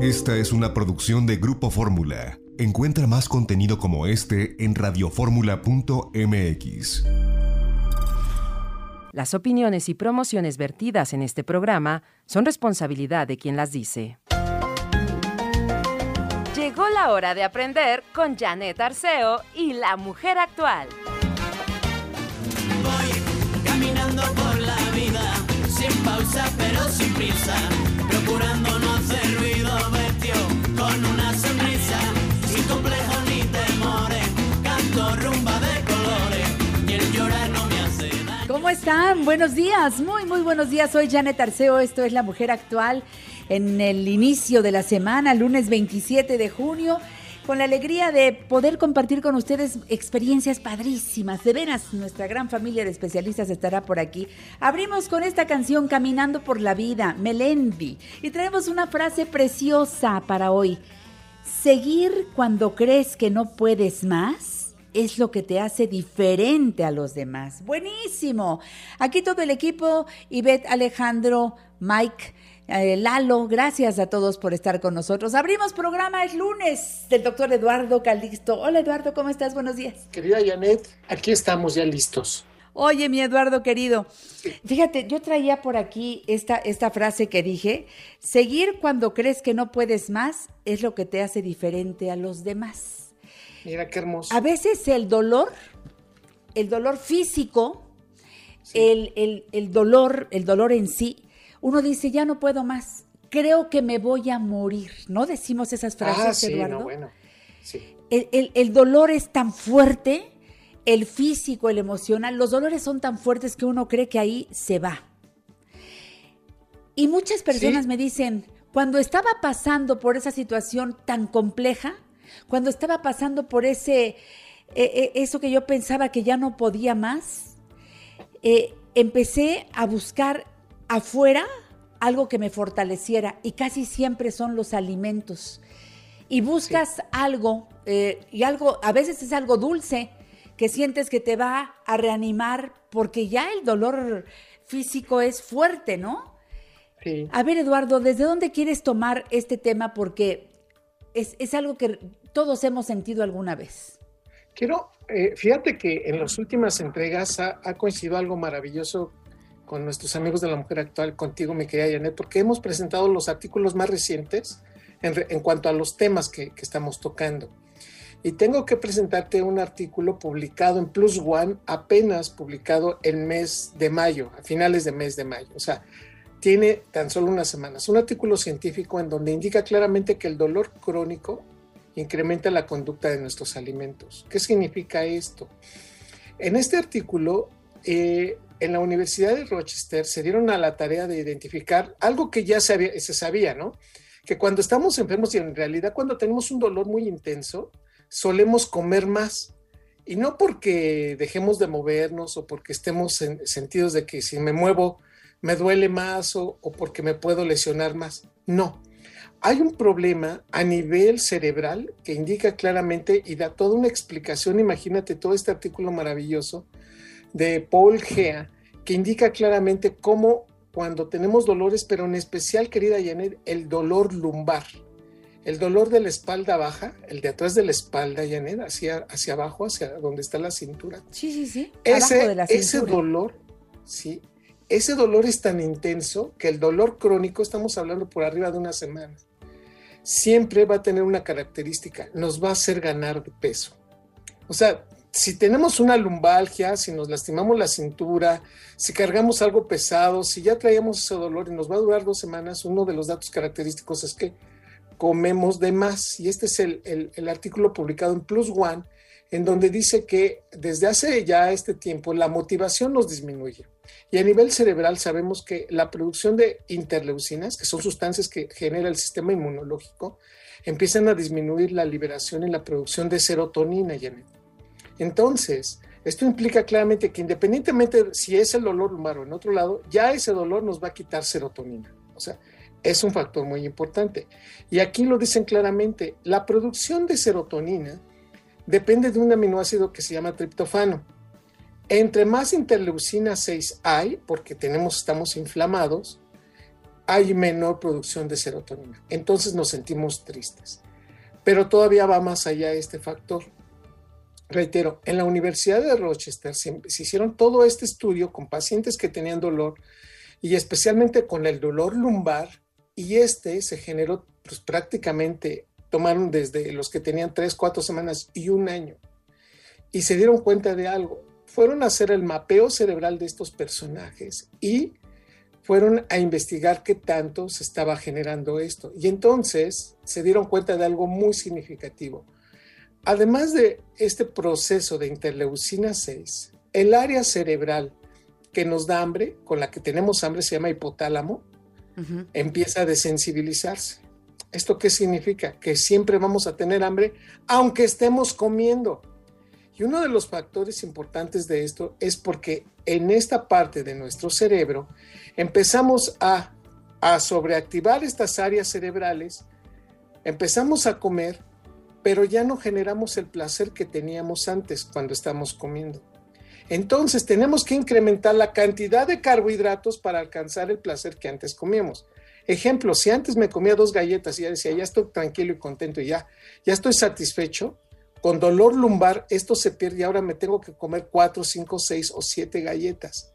Esta es una producción de Grupo Fórmula. Encuentra más contenido como este en radioformula.mx. Las opiniones y promociones vertidas en este programa son responsabilidad de quien las dice. Llegó la hora de aprender con Janet Arceo y la mujer actual. Voy caminando por la vida, sin pausa pero sin prisa, procurando ¿Cómo están? Buenos días, muy, muy buenos días. Soy Janet Arceo, esto es La Mujer Actual en el inicio de la semana, lunes 27 de junio, con la alegría de poder compartir con ustedes experiencias padrísimas. De veras, nuestra gran familia de especialistas estará por aquí. Abrimos con esta canción Caminando por la Vida, Melendi, y traemos una frase preciosa para hoy. Seguir cuando crees que no puedes más es lo que te hace diferente a los demás. Buenísimo. Aquí todo el equipo, Ivette, Alejandro, Mike. eh, Lalo, gracias a todos por estar con nosotros. Abrimos programa el lunes del doctor Eduardo Calixto. Hola Eduardo, ¿cómo estás? Buenos días. Querida Janet, aquí estamos ya listos. Oye, mi Eduardo querido, fíjate, yo traía por aquí esta, esta frase que dije, seguir cuando crees que no puedes más es lo que te hace diferente a los demás. Mira qué hermoso. A veces el dolor, el dolor físico, el, el- el dolor, el dolor en sí, uno dice, ya no puedo más, creo que me voy a morir. ¿No decimos esas frases, ah, sí, Eduardo? no, bueno. Sí. el, el- el dolor es tan fuerte, el físico, el emocional, los dolores son tan fuertes que uno cree que ahí se va. Y muchas personas Sí. me dicen, cuando estaba pasando por esa situación tan compleja, cuando estaba pasando por ese, eh, eh, eso que yo pensaba que ya no podía más, eh, empecé a buscar afuera algo que me fortaleciera y casi siempre son los alimentos. Y buscas algo, eh, y algo, a veces es algo dulce, que sientes que te va a reanimar porque ya el dolor físico es fuerte, ¿no? sí. A ver, Eduardo, ¿desde dónde quieres tomar este tema? Porque es, es algo que todos hemos sentido alguna vez. Quiero, eh, fíjate que en las últimas entregas ha, ha coincidido algo maravilloso con nuestros amigos de la mujer actual, contigo, mi querida Janet, porque hemos presentado los artículos más recientes en, en cuanto a los temas que, que estamos tocando. Y tengo que presentarte un artículo publicado en Plus One, apenas publicado el mes de mayo, a finales de mes de mayo. O sea, tiene tan solo unas semanas. Un artículo científico en donde indica claramente que el dolor crónico incrementa la conducta de nuestros alimentos. ¿Qué significa esto? En este artículo, eh, en la Universidad de Rochester se dieron a la tarea de identificar algo que ya se, había- se sabía, ¿no? Que cuando estamos enfermos y en realidad cuando tenemos un dolor muy intenso, solemos comer más. Y no porque dejemos de movernos o porque estemos en sentidos de que si me muevo me duele más o, o porque me puedo lesionar más. No. Hay un problema a nivel cerebral que indica claramente y da toda una explicación. Imagínate todo este artículo maravilloso de Paul Gea que indica claramente cómo cuando tenemos dolores, pero en especial, querida Janet, el dolor lumbar, el dolor de la espalda baja, el de atrás de la espalda, Janet, hacia, hacia abajo, hacia donde está la cintura. Sí, sí, sí. Abajo de Ese, ese dolor, sí, ese dolor es tan intenso que el dolor crónico, estamos hablando por arriba de una semana. siempre va a tener una característica, nos va a hacer ganar de peso. O sea, si tenemos una lumbalgia, si nos lastimamos la cintura, si cargamos algo pesado, si ya traíamos ese dolor y nos va a durar dos semanas, uno de los datos característicos es que comemos de más. Y este es el, el artículo publicado en Plus One, en donde dice que desde hace ya este tiempo la motivación nos disminuye. Y a nivel cerebral sabemos que la producción de interleucinas, que son sustancias que genera el sistema inmunológico, empiezan a disminuir la liberación y la producción de serotonina, Janet. Entonces, esto implica claramente que independientemente si es el dolor lumbar o en otro lado, ya ese dolor nos va a quitar serotonina. O sea, es un factor muy importante. Y aquí lo dicen claramente, la producción de serotonina depende de un aminoácido que se llama triptofano. Entre más interleucina 6 hay, porque tenemos, estamos inflamados, hay menor producción de serotonina. Entonces nos sentimos tristes. Pero todavía va más allá este factor. Reitero, en la Universidad de Rochester se, hicieron todo este estudio con pacientes que tenían dolor y especialmente con el dolor lumbar y este se generó pues, prácticamente, tomaron desde los que tenían tres, cuatro semanas y un año y se dieron cuenta de algo. Fueron a hacer el mapeo cerebral de estos personajes y fueron a investigar qué tanto se estaba generando esto. Y entonces se dieron cuenta de algo muy significativo Además de este proceso de interleucina 6, el área cerebral que nos da hambre, con la que tenemos hambre, se llama hipotálamo, empieza a desensibilizarse. ¿Esto qué significa? Que siempre vamos a tener hambre aunque estemos comiendo. Y uno de los factores importantes de esto es porque en esta parte de nuestro cerebro empezamos a, a sobreactivar estas áreas cerebrales, empezamos a comer pero ya no generamos el placer que teníamos antes cuando estamos comiendo. Entonces tenemos que incrementar la cantidad de carbohidratos para alcanzar el placer que antes comíamos. Ejemplo, si antes me comía dos galletas y ya decía, ya estoy tranquilo y contento y ya, ya estoy satisfecho, con dolor lumbar esto se pierde y ahora me tengo que comer cuatro, cinco, seis o siete galletas.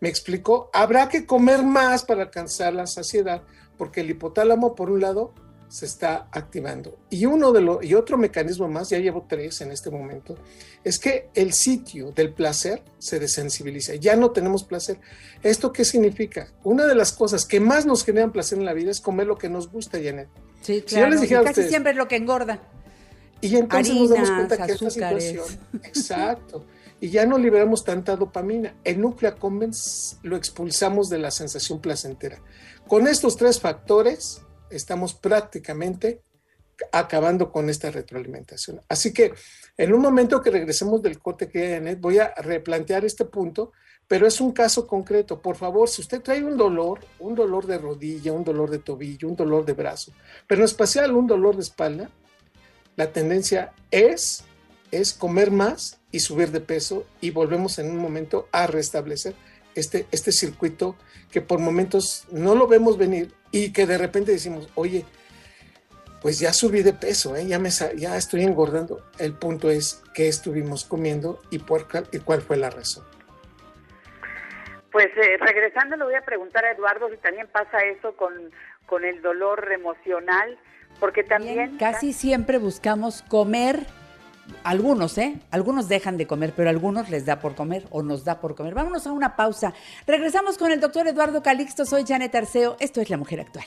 ¿Me explicó? Habrá que comer más para alcanzar la saciedad, porque el hipotálamo, por un lado, se está activando. Y uno de los y otro mecanismo más, ya llevo tres en este momento, es que el sitio del placer se desensibiliza. Ya no tenemos placer. ¿Esto qué significa? Una de las cosas que más nos generan placer en la vida es comer lo que nos gusta, Janet. Sí, claro. casi siempre es lo que engorda. Y entonces nos damos cuenta que esta situación, exacto, y ya no liberamos tanta dopamina. El núcleo accumbens lo expulsamos de la sensación placentera. Con estos tres factores, estamos prácticamente acabando con esta retroalimentación. Así que en un momento que regresemos del corte que hay voy a replantear este punto, pero es un caso concreto. Por favor, si usted trae un dolor, un dolor de rodilla, un dolor de tobillo, un dolor de brazo, pero en especial un dolor de espalda, la tendencia es, es comer más y subir de peso y volvemos en un momento a restablecer este, este circuito que por momentos no lo vemos venir y que de repente decimos, oye, pues ya subí de peso, ¿eh? ya, me, ya estoy engordando. El punto es qué estuvimos comiendo y, por, y cuál fue la razón. Pues eh, regresando le voy a preguntar a Eduardo si también pasa eso con, con el dolor emocional, porque también... casi siempre buscamos comer algunos, ¿eh? Algunos dejan de comer, pero a algunos les da por comer o nos da por comer. Vámonos a una pausa. Regresamos con el doctor Eduardo Calixto. Soy Janet Arceo. Esto es La Mujer Actual.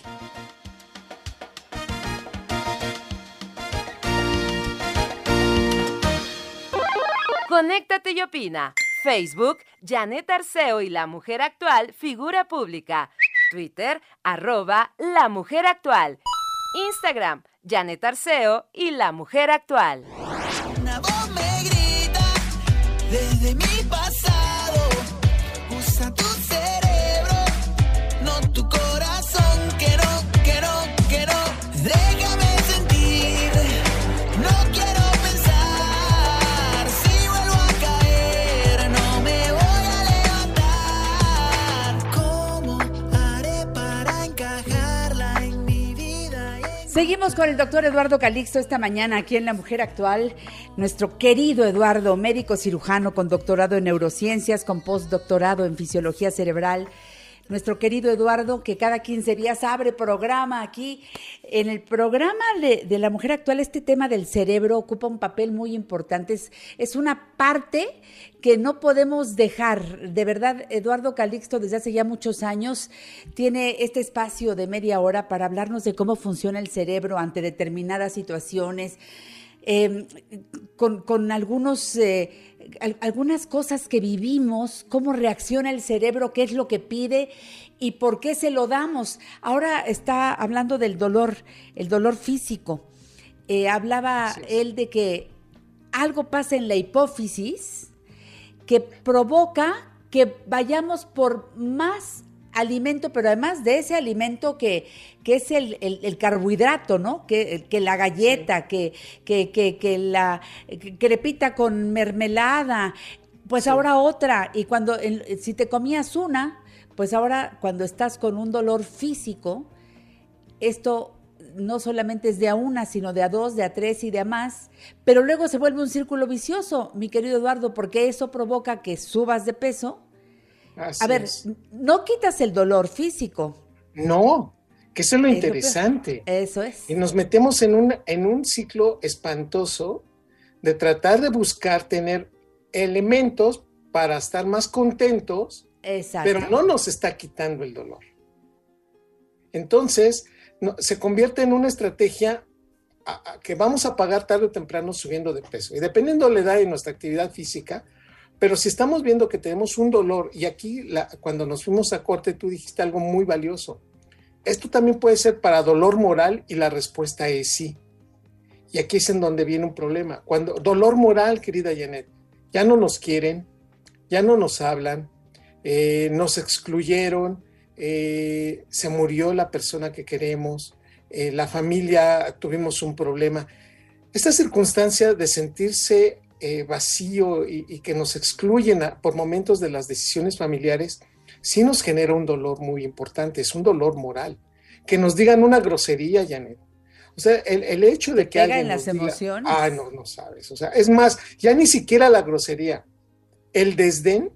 Conéctate y opina. Facebook, Janet Arceo y La Mujer Actual, figura pública. Twitter, arroba La Mujer Actual. Instagram, Janet Arceo y La Mujer Actual. Seguimos con el doctor Eduardo Calixto esta mañana aquí en La Mujer Actual. Nuestro querido Eduardo, médico cirujano con doctorado en neurociencias, con postdoctorado en fisiología cerebral, nuestro querido Eduardo, que cada 15 días abre programa aquí. En el programa de, la mujer actual, este tema del cerebro ocupa un papel muy importante. Es, es, una parte que no podemos dejar. De verdad, Eduardo Calixto, desde hace ya muchos años, tiene este espacio de media hora para hablarnos de cómo funciona el cerebro ante determinadas situaciones. Eh, con, con, algunos, eh, algunas cosas que vivimos, cómo reacciona el cerebro, qué es lo que pide y por qué se lo damos. Ahora está hablando del dolor, el dolor físico. Eh, hablaba él de que algo pasa en la hipófisis que provoca que vayamos por más alimento, pero además de ese alimento que, que es el, el, carbohidrato, ¿no? Que, que la galleta, que, que, que, la crepita con mermelada, pues ahora otra. Y cuando, si te comías una, pues ahora cuando estás con un dolor físico, esto no solamente es de a una, sino de a dos, de a tres y de a más, pero luego se vuelve un círculo vicioso, mi querido Eduardo, porque eso provoca que subas de peso, a ver, no quitas el dolor físico. No, que eso es lo interesante. Eso es. Y nos metemos en un, en un ciclo espantoso de tratar de buscar tener elementos para estar más contentos, pero no nos está quitando el dolor. Entonces, se convierte en una estrategia que vamos a pagar tarde o temprano subiendo de peso. Y dependiendo de la edad y nuestra actividad física, pero si estamos viendo que tenemos un dolor, y aquí cuando nos fuimos a corte tú dijiste algo muy valioso, esto también puede ser para dolor moral y la respuesta es sí. Y aquí es en donde viene un problema. Cuando dolor moral, querida Janet, ya no nos quieren, ya no nos hablan, eh, nos excluyeron, eh, se murió la persona que queremos, eh, la familia tuvimos un problema. Esta circunstancia de sentirse eh, vacío y, que nos excluyen por momentos de las decisiones familiares, sí nos genera un dolor muy importante, es un dolor moral. Que nos digan una grosería, Janet. O sea, el, hecho de que alguien. en las emociones? ah, no, no sabes. O sea, es más, ya ni siquiera la grosería, el desdén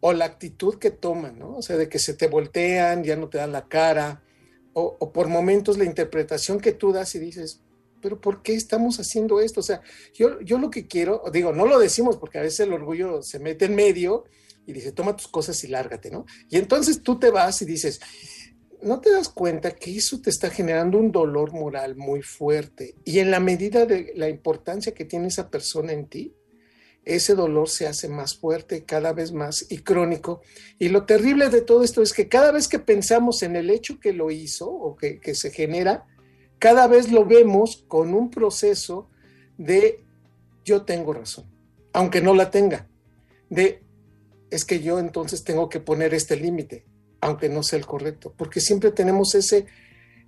o la actitud que toman, ¿no? O sea, de que se te voltean, ya no te dan la cara, o, o por momentos la interpretación que tú das y dices, pero ¿por qué estamos haciendo esto? O sea, yo, yo lo que quiero, digo, no lo decimos porque a veces el orgullo se mete en medio y dice, toma tus cosas y lárgate, ¿no? Y entonces tú te vas y dices, no te das cuenta que eso te está generando un dolor moral muy fuerte y en la medida de la importancia que tiene esa persona en ti, ese dolor se hace más fuerte cada vez más y crónico. Y lo terrible de todo esto es que cada vez que pensamos en el hecho que lo hizo o que, que se genera, cada vez lo vemos con un proceso de yo tengo razón, aunque no la tenga, de es que yo entonces tengo que poner este límite, aunque no sea el correcto, porque siempre tenemos ese,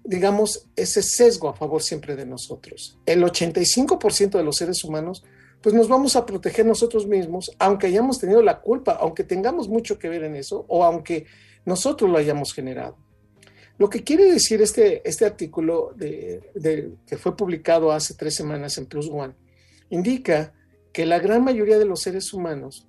digamos, ese sesgo a favor siempre de nosotros. El 85% de los seres humanos, pues nos vamos a proteger nosotros mismos, aunque hayamos tenido la culpa, aunque tengamos mucho que ver en eso, o aunque nosotros lo hayamos generado. Lo que quiere decir este, este artículo de, que fue publicado hace tres semanas en Plus One indica que la gran mayoría de los seres humanos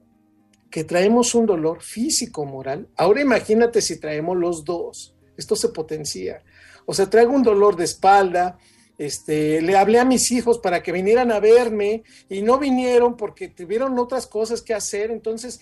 que traemos un dolor físico moral, ahora imagínate si traemos los dos, esto se potencia. O sea, traigo un dolor de espalda, este, le hablé a mis hijos para que vinieran a verme y no vinieron porque tuvieron otras cosas que hacer, entonces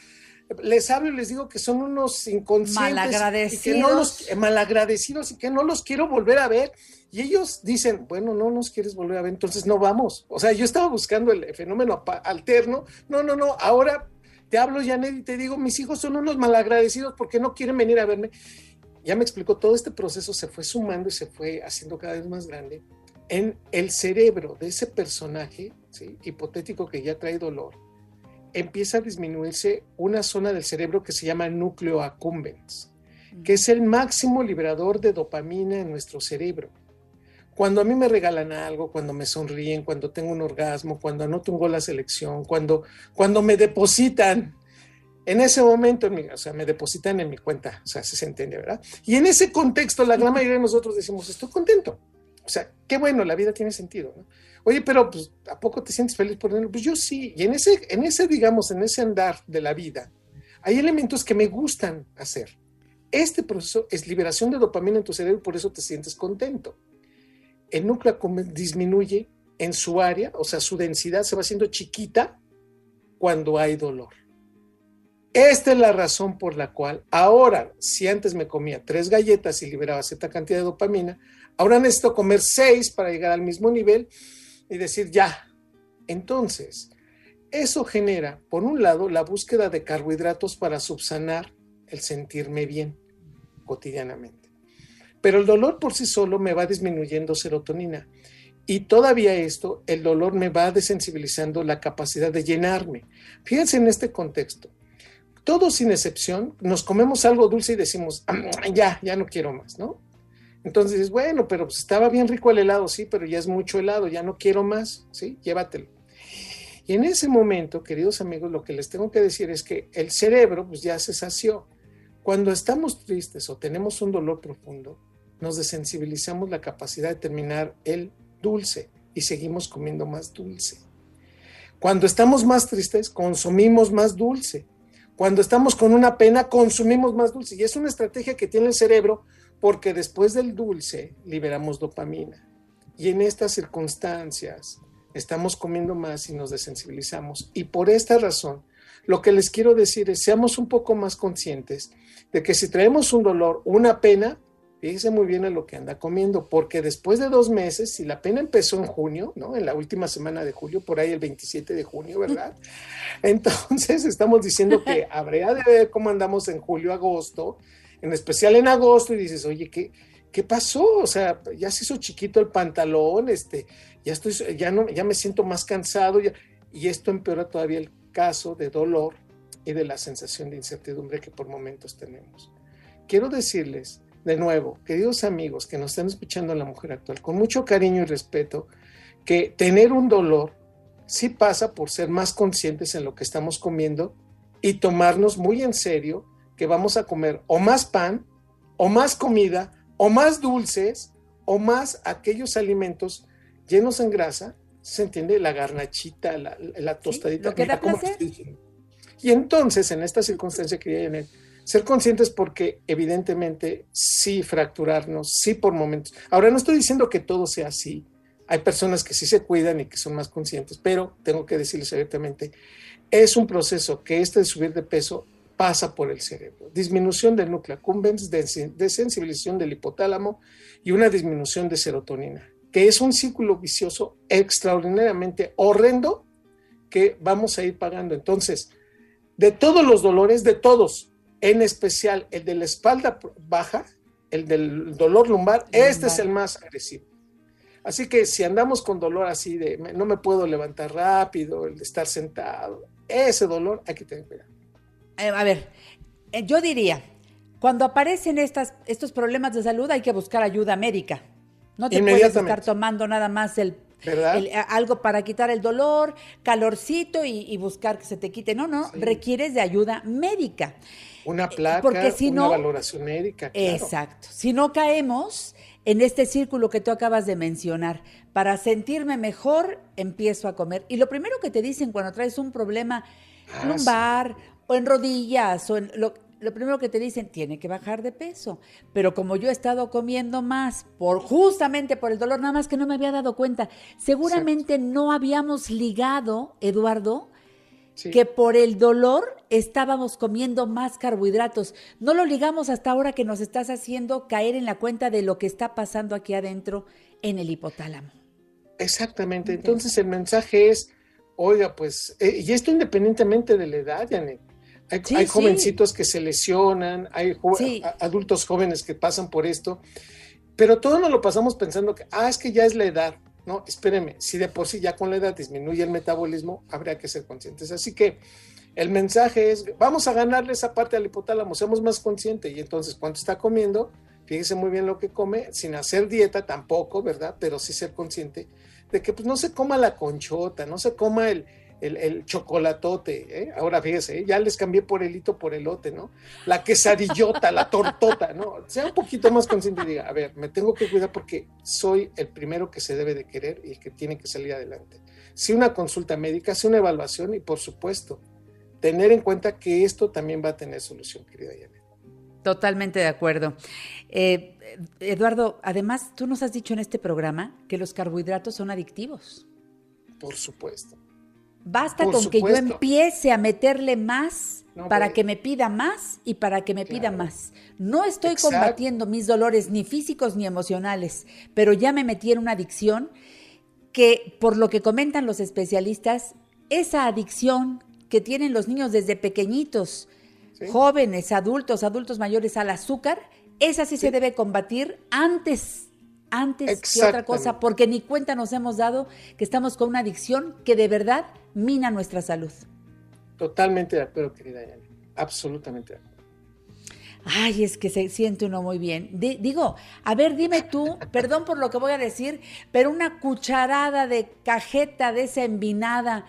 les hablo y les digo que son unos inconscientes. Malagradecidos. Y que no los, eh, malagradecidos y que no los quiero volver a ver. Y ellos dicen, bueno, no nos quieres volver a ver, entonces no vamos. O sea, yo estaba buscando el fenómeno alterno. No, no, no, ahora te hablo, Janet, y te digo, mis hijos son unos malagradecidos porque no quieren venir a verme. Ya me explicó, todo este proceso se fue sumando y se fue haciendo cada vez más grande en el cerebro de ese personaje hipotético que ya trae dolor empieza a disminuirse una zona del cerebro que se llama núcleo accumbens, que es el máximo liberador de dopamina en nuestro cerebro. Cuando a mí me regalan algo, cuando me sonríen, cuando tengo un orgasmo, cuando anoto un gol la selección, cuando, cuando me depositan, en ese momento, o sea, me depositan en mi cuenta, o sea, se entiende, ¿verdad? Y en ese contexto, la gran mayoría de nosotros decimos, estoy contento. O sea, qué bueno, la vida tiene sentido, ¿no? Oye, pero pues, ¿a poco te sientes feliz por dinero? Pues yo sí. Y en ese, en ese, digamos, en ese andar de la vida, hay elementos que me gustan hacer. Este proceso es liberación de dopamina en tu cerebro y por eso te sientes contento. El núcleo disminuye en su área, o sea, su densidad se va haciendo chiquita cuando hay dolor. Esta es la razón por la cual ahora, si antes me comía tres galletas y liberaba cierta cantidad de dopamina, ahora necesito comer seis para llegar al mismo nivel y decir ya. Entonces, eso genera, por un lado, la búsqueda de carbohidratos para subsanar el sentirme bien cotidianamente. Pero el dolor por sí solo me va disminuyendo serotonina. Y todavía esto, el dolor me va desensibilizando la capacidad de llenarme. Fíjense en este contexto. Todos sin excepción nos comemos algo dulce y decimos, "Ah, ya, ya no quiero más, ¿no? Entonces, bueno, pero pues estaba bien rico el helado, sí, pero ya es mucho helado, ya no quiero más, ¿sí? Llévatelo. Y en ese momento, queridos amigos, lo que les tengo que decir es que el cerebro pues ya se sació. Cuando estamos tristes o tenemos un dolor profundo, nos desensibilizamos la capacidad de terminar el dulce y seguimos comiendo más dulce. Cuando estamos más tristes, consumimos más dulce. Cuando estamos con una pena, consumimos más dulce. Y es una estrategia que tiene el cerebro porque después del dulce liberamos dopamina. Y en estas circunstancias estamos comiendo más y nos desensibilizamos. Y por esta razón, lo que les quiero decir es, seamos un poco más conscientes de que si traemos un dolor, una pena, fíjese muy bien en lo que anda comiendo, porque después de dos meses, si la pena empezó en junio, ¿no? En la última semana de julio, por ahí el 27 de junio, ¿verdad? Entonces estamos diciendo que habría de ver cómo andamos en julio, agosto, en especial en agosto, y dices, oye, ¿qué, qué pasó? O sea, ya se hizo chiquito el pantalón, este, ya estoy, ya no, ya me siento más cansado, ya, y esto empeora todavía el caso de dolor y de la sensación de incertidumbre que por momentos tenemos. Quiero decirles de nuevo, queridos amigos que nos están escuchando a la mujer actual, con mucho cariño y respeto, que tener un dolor sí pasa por ser más conscientes en lo que estamos comiendo y tomarnos muy en serio que vamos a comer o más pan, o más comida, o más dulces, o más aquellos alimentos llenos en grasa, se entiende la garnachita, la, la tostadita. que Mira cómo. Y entonces, en esta circunstancia, quería Janet, ser conscientes porque evidentemente sí fracturarnos, sí por momentos. Ahora no estoy diciendo que todo sea así. Hay personas que sí se cuidan y que son más conscientes, pero tengo que decirles abiertamente, es un proceso que este de subir de peso pasa por el cerebro. Disminución del núcleo accumbens, desen- desensibilización del hipotálamo y una disminución de serotonina, que es un círculo vicioso extraordinariamente horrendo que vamos a ir pagando. Entonces, de todos los dolores, de todos, en especial el de la espalda baja, el del dolor lumbar, este es el más agresivo. Así que si andamos con dolor así de no me puedo levantar rápido, el de estar sentado, ese dolor hay que tener cuidado. Eh, a ver, eh, yo diría, cuando aparecen estas, estos problemas de salud hay que buscar ayuda médica. No te puedes estar tomando nada más el, a- algo para quitar el dolor, calorcito y, y buscar que se te quite. No, no, Sí. requieres de ayuda médica. Una placa, Eh, porque si una no- valoración médica. claro. Exacto. Si no caemos en este círculo que tú acabas de mencionar, para sentirme mejor, empiezo a comer. Y lo primero que te dicen cuando traes un problema Ah, lumbar o en rodillas o en lo, lo primero que te dicen, tiene que bajar de peso. Pero como yo he estado comiendo más por justamente por el dolor, nada más que no me había dado cuenta, seguramente no habíamos ligado, Eduardo, Sí. que por el dolor estábamos comiendo más carbohidratos. No lo ligamos hasta ahora que nos estás haciendo caer en la cuenta de lo que está pasando aquí adentro en el hipotálamo. Exactamente. Entonces el mensaje es, oiga, pues, eh, y esto independientemente de la edad, Janet. Hay, Sí, hay sí. jovencitos que se lesionan, hay jo- Sí. a- adultos jóvenes que pasan por esto, pero todos nos lo pasamos pensando que, ah, es que ya es la edad. No, espéreme, si de por sí ya con la edad disminuye el metabolismo, habría que ser conscientes. Así que el mensaje es, vamos a ganarle esa parte al hipotálamo, seamos más conscientes. Y entonces, cuando está comiendo, fíjese muy bien lo que come, sin hacer dieta tampoco, ¿verdad? Pero sí ser consciente de que pues, no se coma la conchota, no se coma el, el, el chocolatote. ¿eh? Ahora fíjese, ¿eh? ya les cambié por el hito por elote, ¿no? La quesadillota, la tortota, ¿no? Sea un poquito más consciente y diga, a ver, me tengo que cuidar porque soy el primero que se debe de querer y el que tiene que salir adelante. Sí una consulta médica, sí una evaluación y por supuesto, tener en cuenta que esto también va a tener solución, querida Janet. Totalmente de acuerdo. Eh, Eduardo, además, tú nos has dicho en este programa que los carbohidratos son adictivos. Por supuesto. Basta Por con que yo empiece a meterle más No, para que me pida más y para que me pida más. No estoy Exacto. combatiendo mis dolores ni físicos ni emocionales, pero ya me metí en una adicción que, por lo que comentan los especialistas, esa adicción que tienen los niños desde pequeñitos, Sí. jóvenes, adultos, adultos mayores al azúcar, esa sí, se debe combatir antes, antes que otra cosa, porque ni cuenta nos hemos dado que estamos con una adicción que de verdad mina nuestra salud. Totalmente de acuerdo, querida Yanni. Absolutamente de acuerdo. Ay, es que se siente uno muy bien. Di- digo, a ver, dime tú, perdón por lo que voy a decir, pero una cucharada de cajeta de esa envinada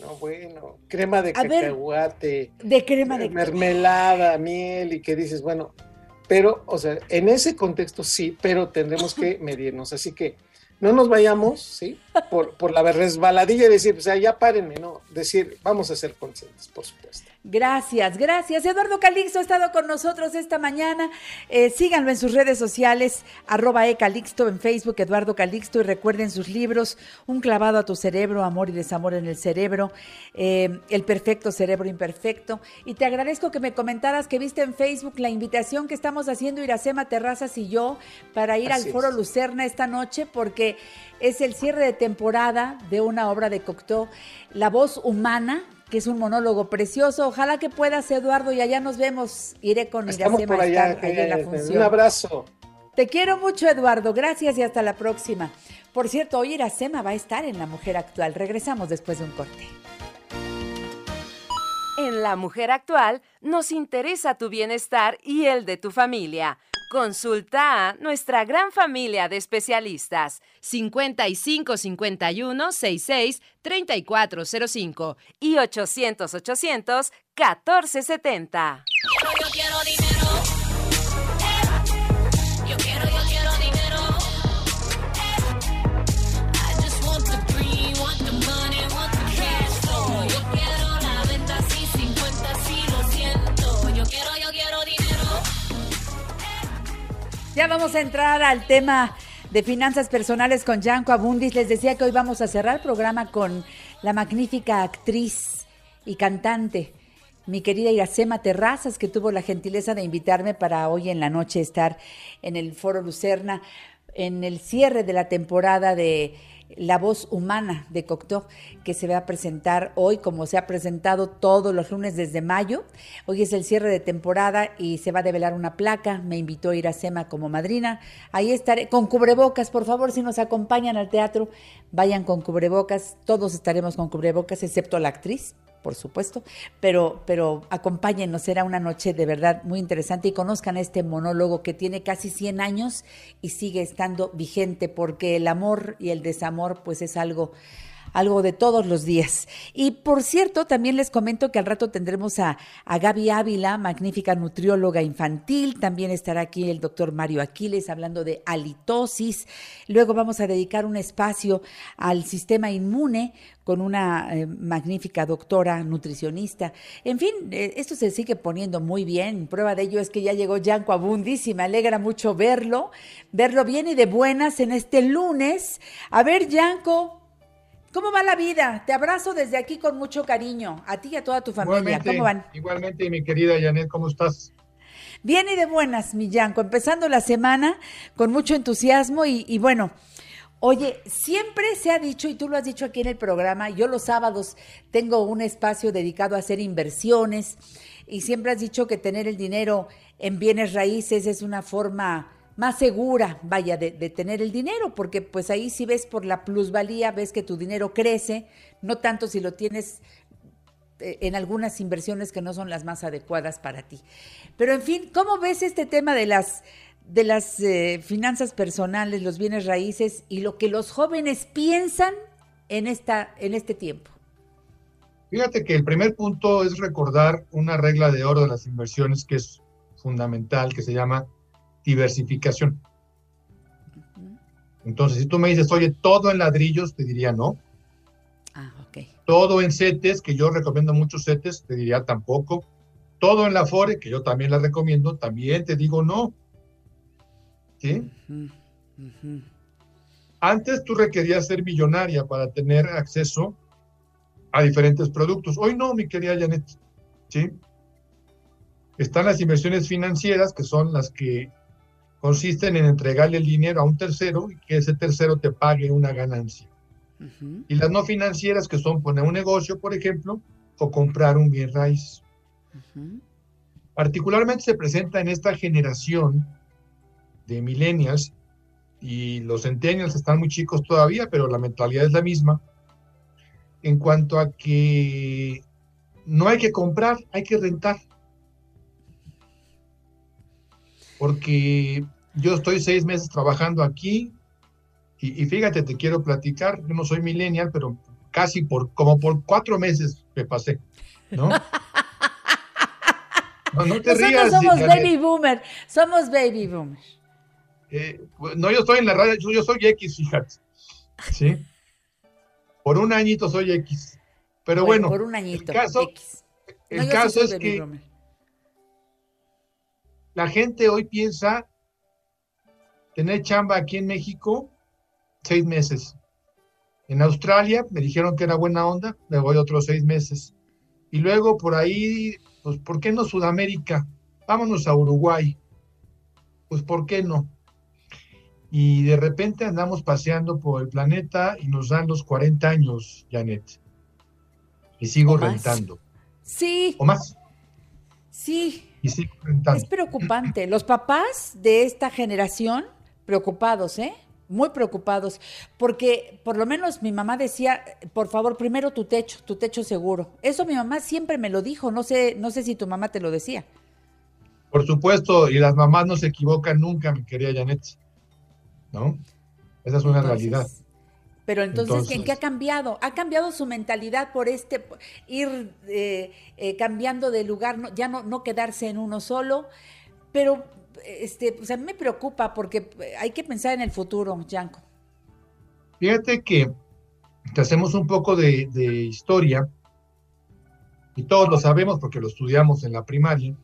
No, bueno, crema de A ver, cacahuate, de crema de mermelada, miel y que dices, bueno, pero, o sea, en ese contexto sí, pero tendremos que medirnos. Así que no nos vayamos, ¿sí? Por, por la resbaladilla y decir, o sea, ya párenme, no, decir, vamos a ser conscientes, por supuesto. Gracias, gracias. Eduardo Calixto ha estado con nosotros esta mañana. Eh, síganlo en sus redes sociales, arroba ecalixto en Facebook, Eduardo Calixto, y recuerden sus libros, Un clavado a tu cerebro, Amor y desamor en el cerebro, eh, El perfecto cerebro imperfecto. Y te agradezco que me comentaras que viste en Facebook la invitación que estamos haciendo Iracema Terrazas y yo para ir Así al Foro es. Lucerna esta noche, porque es el cierre de temporada de una obra de Cocteau, La voz humana, que es un monólogo precioso. Ojalá que puedas, Eduardo, y allá nos vemos. Iré con Estamos Iracema por allá. estar allá en la eh, función. un abrazo. Te quiero mucho, Eduardo. Gracias y hasta la próxima. Por cierto, hoy Iracema va a estar en La Mujer Actual. Regresamos después de un corte. En La Mujer Actual nos interesa tu bienestar y el de tu familia. Consulta a nuestra gran familia de especialistas 55 51 66 3405 y 800 800 1470. Yo quiero dinero. Ya vamos a entrar al tema de finanzas personales con Yanko Abundis. Les decía que hoy vamos a cerrar programa con la magnífica actriz y cantante, mi querida Iracema Terrazas, que tuvo la gentileza de invitarme para hoy en la noche estar en el Foro Lucerna, en el cierre de la temporada de La Voz Humana de Cocteau, que se va a presentar hoy, como se ha presentado todos los lunes desde mayo. Hoy es el cierre de temporada y se va a develar una placa. Me invitó Iracema como madrina. Ahí estaré con cubrebocas, por favor, si nos acompañan al teatro, vayan con cubrebocas. Todos estaremos con cubrebocas, excepto la actriz por supuesto, pero, pero acompáñenos, será una noche de verdad muy interesante y conozcan este monólogo que tiene casi 100 años y sigue estando vigente porque el amor y el desamor pues es algo algo de todos los días. Y por cierto, también les comento que al rato tendremos a, a Gaby Ávila, magnífica nutrióloga infantil. También estará aquí el doctor Mario Aquiles hablando de halitosis. Luego vamos a dedicar un espacio al sistema inmune con una eh, magnífica doctora nutricionista. En fin, eh, esto se sigue poniendo muy bien. Prueba de ello es que ya llegó Yanko Abundis y me alegra mucho verlo, verlo bien y de buenas en este lunes. A ver, Yanko, ¿cómo va la vida? Te abrazo desde aquí con mucho cariño, a ti y a toda tu familia. Igualmente, ¿Cómo van? igualmente, mi querida Janet, ¿cómo estás? Bien y de buenas, mi Yanko, empezando la semana con mucho entusiasmo y, y bueno, Oye, siempre se ha dicho, y tú lo has dicho aquí en el programa, yo los sábados tengo un espacio dedicado a hacer inversiones y siempre has dicho que tener el dinero en bienes raíces es una forma más segura, vaya, de, tener el dinero, porque pues ahí si ves por la plusvalía, ves que tu dinero crece, no tanto si lo tienes eh, en algunas inversiones que no son las más adecuadas para ti. Pero en fin, ¿cómo ves este tema de las de las eh, finanzas personales, los bienes raíces y lo que los jóvenes piensan en, esta, en este tiempo? Fíjate que el primer punto es recordar una regla de oro de las inversiones que es fundamental, que se llama diversificación. Entonces, si tú me dices, oye, todo en ladrillos, te diría no. Ah, ok. Todo en setes, que yo recomiendo muchos setes, te diría tampoco. todo en la Afore, que yo también la recomiendo, también te digo no. ¿Sí? Antes tú requerías ser millonaria para tener acceso a diferentes productos. Hoy no, mi querida Janet. ¿Sí? Están las inversiones financieras, que son las que consisten en entregarle el dinero a un tercero y que ese tercero te pague una ganancia. Ujú. Y las no financieras, que son poner un negocio, por ejemplo, o comprar un bien raíz. Ujú. Particularmente se presenta en esta generación de millennials y los centennials están muy chicos todavía, pero la mentalidad es la misma. En cuanto a que no hay que comprar, hay que rentar. Porque yo estoy seis meses trabajando aquí y, y fíjate, te quiero platicar, yo no soy millennial, pero casi por como por cuatro meses me pasé, ¿no? No, no te Nosotros rías, somos Janet. baby boomer, somos baby boomer. Eh, no, yo estoy en la radio, yo, yo soy X, fíjate. ¿Sí? Por un añito soy X. Pero bueno, por un añito. el caso, X. el No, yo sí caso soy es que. La gente hoy piensa tener chamba aquí en México seis meses. En Australia me dijeron que era buena onda, me voy otros seis meses. Y luego por ahí, pues, ¿por qué no Sudamérica? Vámonos a Uruguay. Pues, ¿por qué no? Y de repente andamos paseando por el planeta y nos dan los 40 años, Janet. Y sigo O más. rentando. Sí, O más. sí, Y rentando. es preocupante. Los papás de esta generación, preocupados, ¿eh? Muy preocupados, porque por lo menos mi mamá decía, por favor, primero tu techo, tu techo seguro. Eso mi mamá siempre me lo dijo, no sé, no sé si tu mamá te lo decía. Por supuesto, y las mamás no se equivocan nunca, mi querida Janet. ¿No? Esa es una Entonces, realidad. Pero entonces, ¿en Entonces- qué ha cambiado? Ha cambiado su mentalidad por este ir eh, eh, cambiando de lugar, no- ya no, no quedarse en uno solo. Pero este, pues a mí me preocupa porque hay que pensar en el futuro, Yanko. Fíjate que te hacemos un poco de, de historia, y todos lo sabemos porque lo estudiamos en la primaria.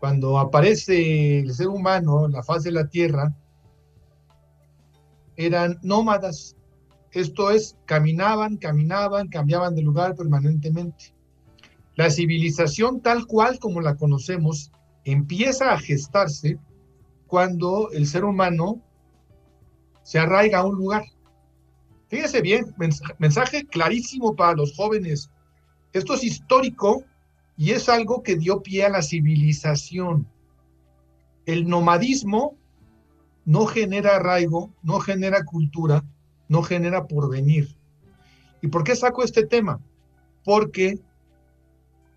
Cuando aparece el ser humano en la faz de la Tierra, eran nómadas. Esto es, caminaban, caminaban, cambiaban de lugar permanentemente. La civilización tal cual como la conocemos empieza a gestarse cuando el ser humano se arraiga a un lugar. Fíjese bien, mens- mensaje clarísimo para los jóvenes. Esto es histórico y es algo que dio pie a la civilización. El nomadismo no genera arraigo, no genera cultura, no genera porvenir. ¿Y por qué saco este tema? Porque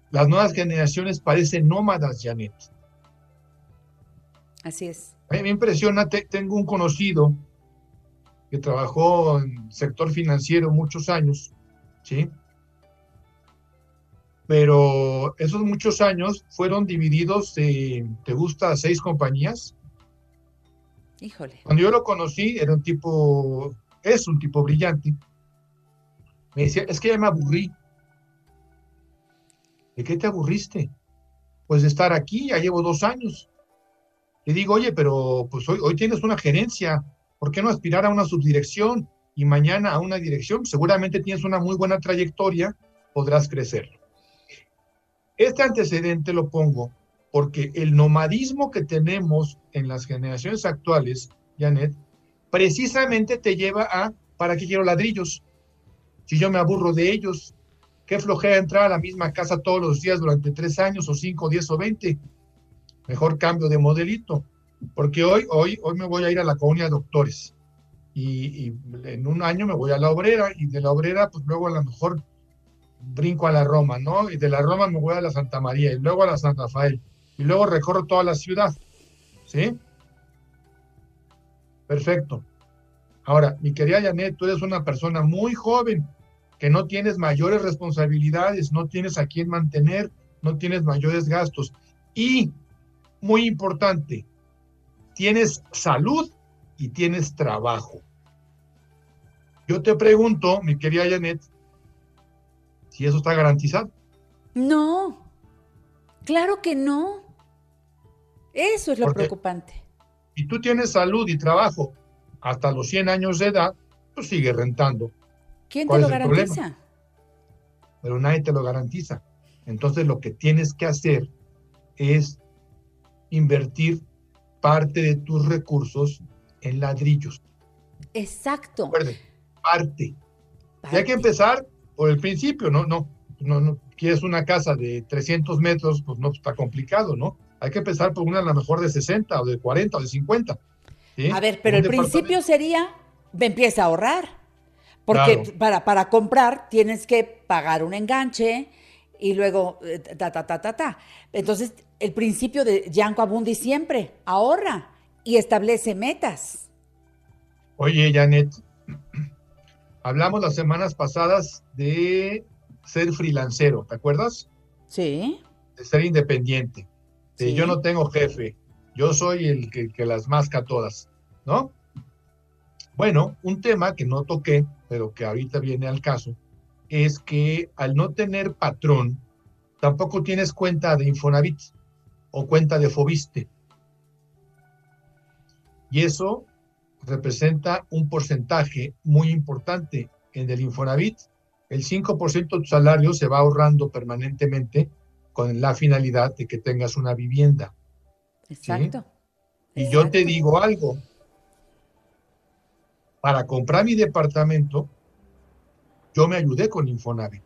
las nuevas generaciones parecen nómadas, Janet. Así es. A mí me impresiona, te- tengo un conocido que trabajó en el sector financiero muchos años, ¿sí? Pero esos muchos años fueron divididos en, ¿te gusta?, seis compañías. Híjole. Cuando yo lo conocí, era un tipo, es un tipo brillante. Me decía, es que ya me aburrí. ¿De qué te aburriste? Pues de estar aquí, ya llevo dos años. Le digo, oye, pero pues hoy, hoy tienes una gerencia, ¿por qué no aspirar a una subdirección y mañana a una dirección? Seguramente tienes una muy buena trayectoria, podrás crecer. Este antecedente lo pongo porque el nomadismo que tenemos en las generaciones actuales, Janet, precisamente te lleva a, ¿para qué quiero ladrillos? Si yo me aburro de ellos, qué flojera entrar a la misma casa todos los días durante tres años o cinco, diez o veinte. Mejor cambio de modelito, porque hoy, hoy, hoy me voy a ir a la colonia de doctores y, en un año me voy a la obrera y de la obrera pues luego a lo mejor brinco a la Roma, ¿no? Y de la Roma me voy a la Santa María y luego a la San Rafael y luego recorro toda la ciudad, ¿sí? Perfecto. Ahora, mi querida Janet, tú eres una persona muy joven, que no tienes mayores responsabilidades, no tienes a quién mantener, no tienes mayores gastos. Y, muy importante, tienes salud y tienes trabajo. Yo te pregunto, mi querida Janet, si eso está garantizado. No. Claro que no. Eso es lo Porque- preocupante. Si tú tienes salud y trabajo hasta los 100 años de edad, pues sigue rentando, ¿Quién te ¿cuál lo problema? garantiza? pero nadie te lo garantiza. Entonces lo que tienes que hacer es invertir parte de tus recursos en ladrillos. Exacto. Recuerde, parte. Y hay Parte. que empezar por el principio, ¿no? No, no, no. Quieres una casa de 300 metros, pues no está complicado, ¿no? Hay que empezar por una a lo mejor de 60 o de 40 o de 50. ¿sí? A ver, pero el principio sería, empieza a ahorrar. Porque Claro. para, para comprar tienes que pagar un enganche y luego eh, ta, ta, ta, ta, ta. Entonces, el principio de Gianco Abundi siempre, ahorra y establece metas. Oye, Janet, hablamos las semanas pasadas de ser freelancero, ¿te acuerdas? Sí. De ser independiente. Yo no tengo jefe, yo soy el que, que las masca todas, ¿no? Bueno, un tema que no toqué, pero que ahorita viene al caso, es que al no tener patrón, tampoco tienes cuenta de Infonavit o cuenta de Fobiste. Y eso representa un porcentaje muy importante. En el Infonavit, el 5% de tu salario se va ahorrando permanentemente con la finalidad de que tengas una vivienda. Exacto. Y yo te digo algo, para comprar mi departamento, yo me ayudé con Infonavit.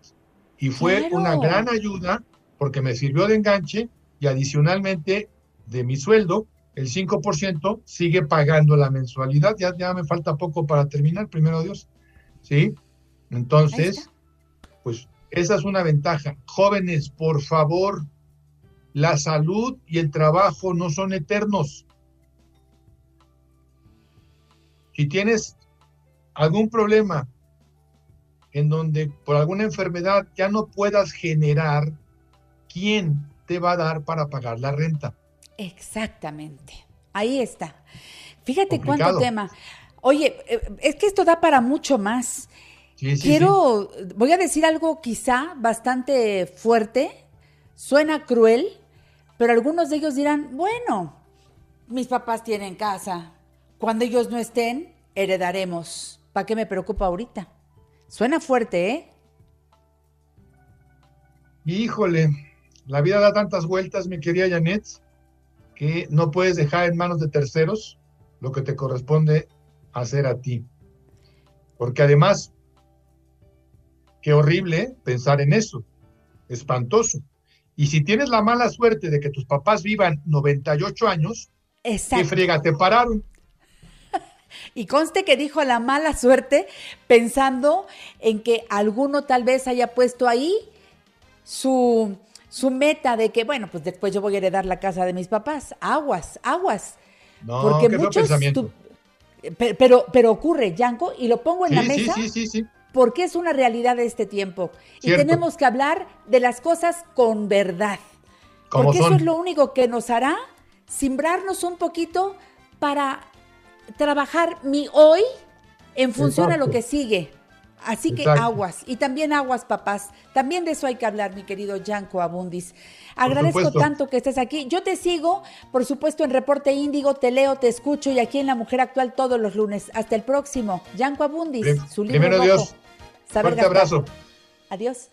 Y fue Claro. una gran ayuda porque me sirvió de enganche y adicionalmente de mi sueldo, el 5% sigue pagando la mensualidad. Ya, ya me falta poco para terminar, primero Dios. ¿Sí? Entonces, pues esa es una ventaja. Jóvenes, por favor, la salud y el trabajo no son eternos. Si tienes algún problema en donde por alguna enfermedad ya no puedas generar, ¿quién te va a dar para pagar la renta? Exactamente. Ahí está. Fíjate Complicado. cuánto tema. Oye, eh, es que esto da para mucho más. Sí, sí, sí. Quiero, voy a decir algo quizá bastante fuerte, suena cruel, pero algunos de ellos dirán, bueno, mis papás tienen casa, cuando ellos no estén, heredaremos. ¿Para qué me preocupa ahorita? Suena fuerte, ¿eh? Híjole, la vida da tantas vueltas, mi querida Janet, que no puedes dejar en manos de terceros lo que te corresponde hacer a ti. Porque además, qué horrible pensar en eso, espantoso. Y si tienes la mala suerte de que tus papás vivan 98 años, ¿qué friega te pararon? Y conste que dijo la mala suerte pensando en que alguno tal vez haya puesto ahí su, su meta de que, bueno, pues después yo voy a heredar la casa de mis papás. Aguas, aguas. No, Porque muchos... tu- pe- pero, pero ocurre, Yanko, y lo pongo en Sí, la sí, mesa sí, sí, sí. Porque es una realidad de este tiempo. Y tenemos que hablar de las cosas con verdad. Porque son. eso es lo único que nos hará simbrarnos un poquito para trabajar mi hoy en función a lo que sigue. Así que Exacto. aguas, y también aguas, papás. También de eso hay que hablar, mi querido Yanko Abundis. Agradezco tanto que estés aquí. Yo te sigo, por supuesto, en Reporte Índigo, te leo, te escucho y aquí en La Mujer Actual todos los lunes. Hasta el próximo. Yanko Abundis, su libro primero rojo. Dios. Saber Fuerte gastar. abrazo. Adiós.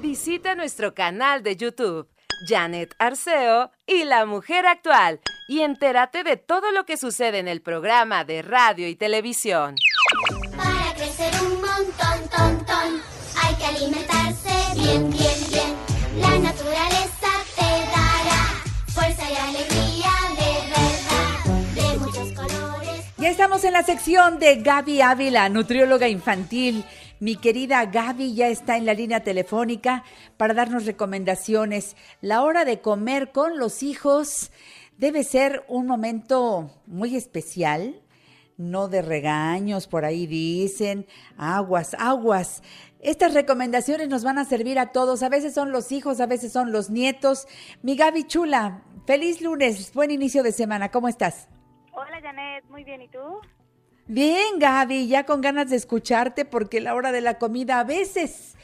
Visita nuestro canal de YouTube, Janet Arceo y La Mujer Actual, y entérate de todo lo que sucede en el programa de radio y televisión. Para crecer un montón, ton, ton, hay que alimentarse bien, bien, bien. La naturaleza te dará fuerza y alegría de verdad, de muchos colores. Ya estamos en la sección de Gaby Ávila, nutrióloga infantil. Mi querida Gaby ya está en la línea telefónica para darnos recomendaciones. La hora de comer con los hijos debe ser un momento muy especial, no de regaños, por ahí dicen, aguas, aguas. Estas recomendaciones nos van a servir a todos. A veces son los hijos, a veces son los nietos. Mi Gaby Chula, feliz lunes, buen inicio de semana. ¿Cómo estás? Hola Janet, muy bien, ¿y tú? Bien, Gaby, ya con ganas de escucharte porque la hora de la comida a veces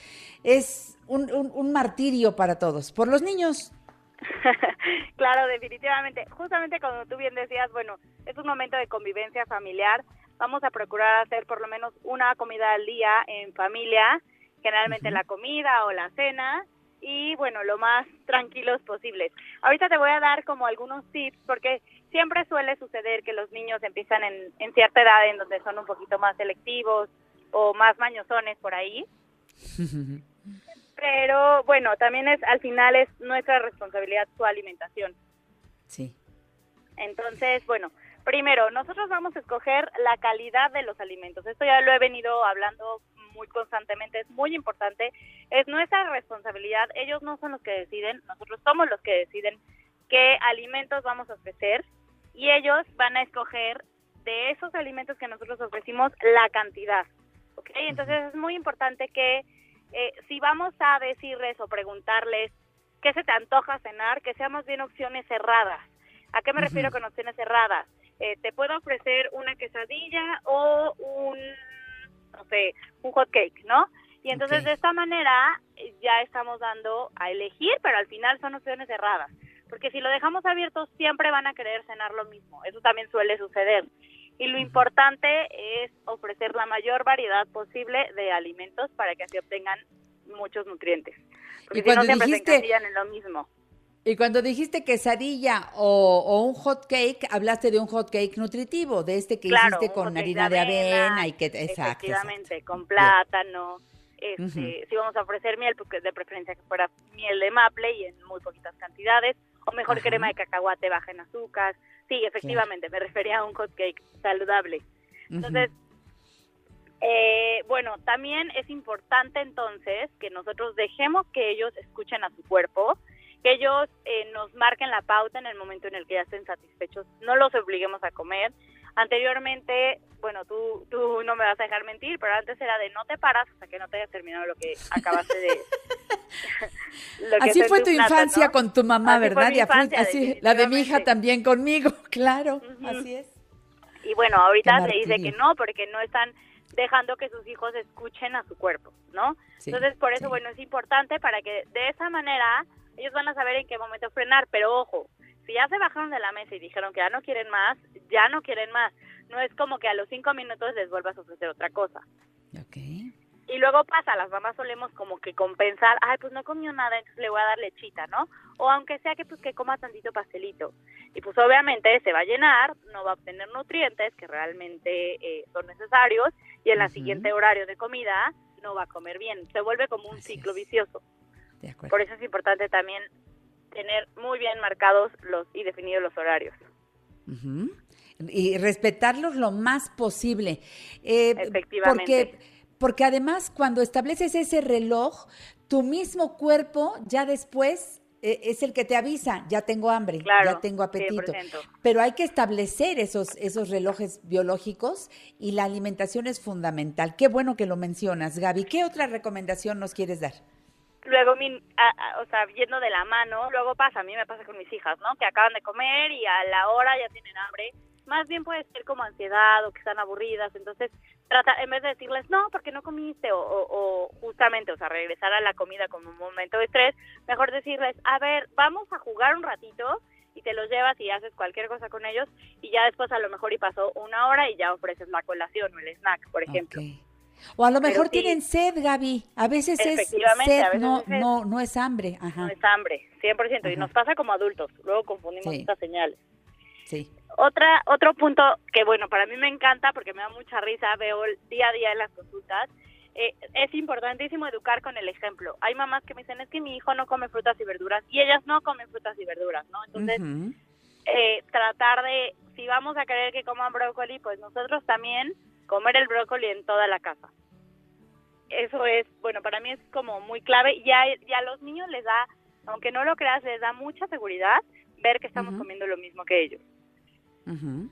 es un, un- un martirio para todos. Por los niños, claro, definitivamente. Justamente como tú bien decías, bueno, es un momento de convivencia familiar. Vamos a procurar hacer por lo menos una comida al día en familia, generalmente la comida o la cena, y bueno, lo más tranquilos posibles. Ahorita te voy a dar como algunos tips, porque siempre suele suceder que los niños empiezan en, en cierta edad en donde son un poquito más selectivos o más mañosones por ahí. Pero bueno, también es al final es nuestra responsabilidad su alimentación. Sí. Entonces, bueno, primero, nosotros vamos a escoger la calidad de los alimentos. Esto ya lo he venido hablando muy constantemente, es muy importante. Es nuestra responsabilidad. Ellos no son los que deciden, nosotros somos los que deciden qué alimentos vamos a ofrecer y ellos van a escoger de esos alimentos que nosotros ofrecimos la cantidad. ¿Ok? Entonces es muy importante que eh, si vamos a decirles o preguntarles qué se te antoja cenar, que seamos bien opciones cerradas. ¿A qué me refiero con opciones cerradas? Eh, te puedo ofrecer una quesadilla o un, no sé, un hot cake, ¿no? Y entonces de esta manera ya estamos dando a elegir, pero al final son opciones cerradas. Porque si lo dejamos abierto siempre van a querer cenar lo mismo. Eso también suele suceder. Y lo importante es ofrecer la mayor variedad posible de alimentos para que así obtengan muchos nutrientes. Porque Y si no cuando siempre dijiste- se en lo mismo. Y cuando dijiste quesadilla o, o un hot cake, hablaste de un hot cake nutritivo, de este que Claro, hiciste con harina de de avena, y que exacto. Efectivamente, con plátano. Este. Si vamos a ofrecer miel, pues de preferencia que fuera miel de maple y en muy poquitas cantidades. O mejor Ajá. crema de cacahuate baja en azúcar. Sí, efectivamente, me refería a un hot cake saludable. Entonces, eh, bueno, también es importante entonces que nosotros dejemos que ellos escuchen a su cuerpo, que ellos eh, nos marquen la pauta en el momento en el que ya estén satisfechos, no los obliguemos a comer. Anteriormente, bueno, tú, tú no me vas a dejar mentir, pero antes era de no te paras hasta que no te hayas terminado lo que acabaste de... lo que Así fue tu infancia ¿no? con tu mamá, Así ¿verdad? Y así, la de mi hija también conmigo, claro, así es. Y bueno, ahorita se dice que no, porque no están dejando que sus hijos escuchen a su cuerpo, ¿no? Sí, Entonces, por eso, bueno, es importante para que de esa manera ellos van a saber en qué momento frenar, pero ojo, si ya se bajaron de la mesa y dijeron que ya no quieren más, ya no quieren más. No es como que a los cinco minutos les vuelvas a ofrecer otra cosa. Y luego pasa, las mamás solemos como que compensar, ay, pues no comió nada, entonces le voy a dar lechita, ¿no? O aunque sea que pues que coma tantito pastelito. Y pues obviamente se va a llenar, no va a obtener nutrientes que realmente eh, son necesarios y en la siguiente horario de comida no va a comer bien. Se vuelve como un ciclo vicioso. Por eso es importante también tener muy bien marcados los y definidos los horarios. Y respetarlos lo más posible. Eh, Efectivamente. Porque, porque además cuando estableces ese reloj, tu mismo cuerpo ya después eh, es el que te avisa, ya tengo hambre, Claro, ya tengo apetito. 100%. Pero hay que establecer esos, esos relojes biológicos y la alimentación es fundamental. Qué bueno que lo mencionas, Gaby. ¿Qué otra recomendación nos quieres dar? Luego, mi, a- a- o sea, yendo de la mano, luego pasa, a mí me pasa con mis hijas, ¿no? Que acaban de comer y a la hora ya tienen hambre. Más bien puede ser como ansiedad o que están aburridas. Entonces, trata, en vez de decirles, no, porque no comiste, o, o, o justamente, o sea, regresar a la comida como un momento de estrés, mejor decirles, a ver, vamos a jugar un ratito y te los llevas y haces cualquier cosa con ellos y ya después a lo mejor y pasó una hora y ya ofreces la colación o el snack, por ejemplo. O a lo mejor sí. tienen sed, Gaby. A veces es sed, a veces no, es sed. no, no es hambre. Ajá. No es hambre, 100%. Y Ajá. nos pasa como adultos. Luego confundimos Sí. estas señales. Sí. Otra, otro punto que, bueno, para mí me encanta porque me da mucha risa, veo el día a día en las consultas, eh, es importantísimo educar con el ejemplo. Hay mamás que me dicen, es que mi hijo no come frutas y verduras y ellas no comen frutas y verduras, ¿no? Entonces, eh, tratar de, si vamos a querer que coman brócoli, pues nosotros también comer el brócoli en toda la casa. Eso es, bueno, para mí es como muy clave y a, y a los niños les da, aunque no lo creas, les da mucha seguridad ver que estamos comiendo lo mismo que ellos. Ujú.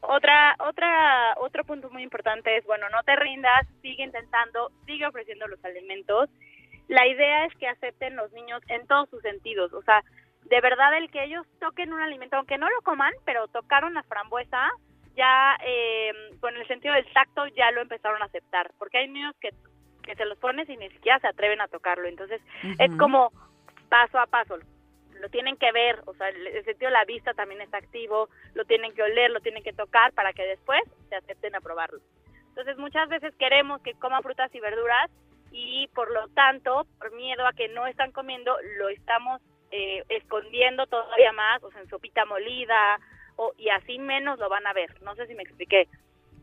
Otra, otra, otro punto muy importante es, bueno, no te rindas, sigue intentando, sigue ofreciendo los alimentos. La idea es que acepten los niños en todos sus sentidos, o sea, de verdad el que ellos toquen un alimento, aunque no lo coman, pero tocaron la frambuesa, ya eh, con el sentido del tacto ya lo empezaron a aceptar, porque hay niños que, que se los pones y ni siquiera se atreven a tocarlo, entonces es como paso a paso. lo tienen que ver, o sea, el el sentido de la vista también está activo, lo tienen que oler, lo tienen que tocar para que después se acepten a probarlo. Entonces muchas veces queremos que coman frutas y verduras y por lo tanto, por miedo a que no están comiendo, lo estamos eh, escondiendo todavía más, o sea, en sopita molida, o, y así menos lo van a ver. No sé si me expliqué.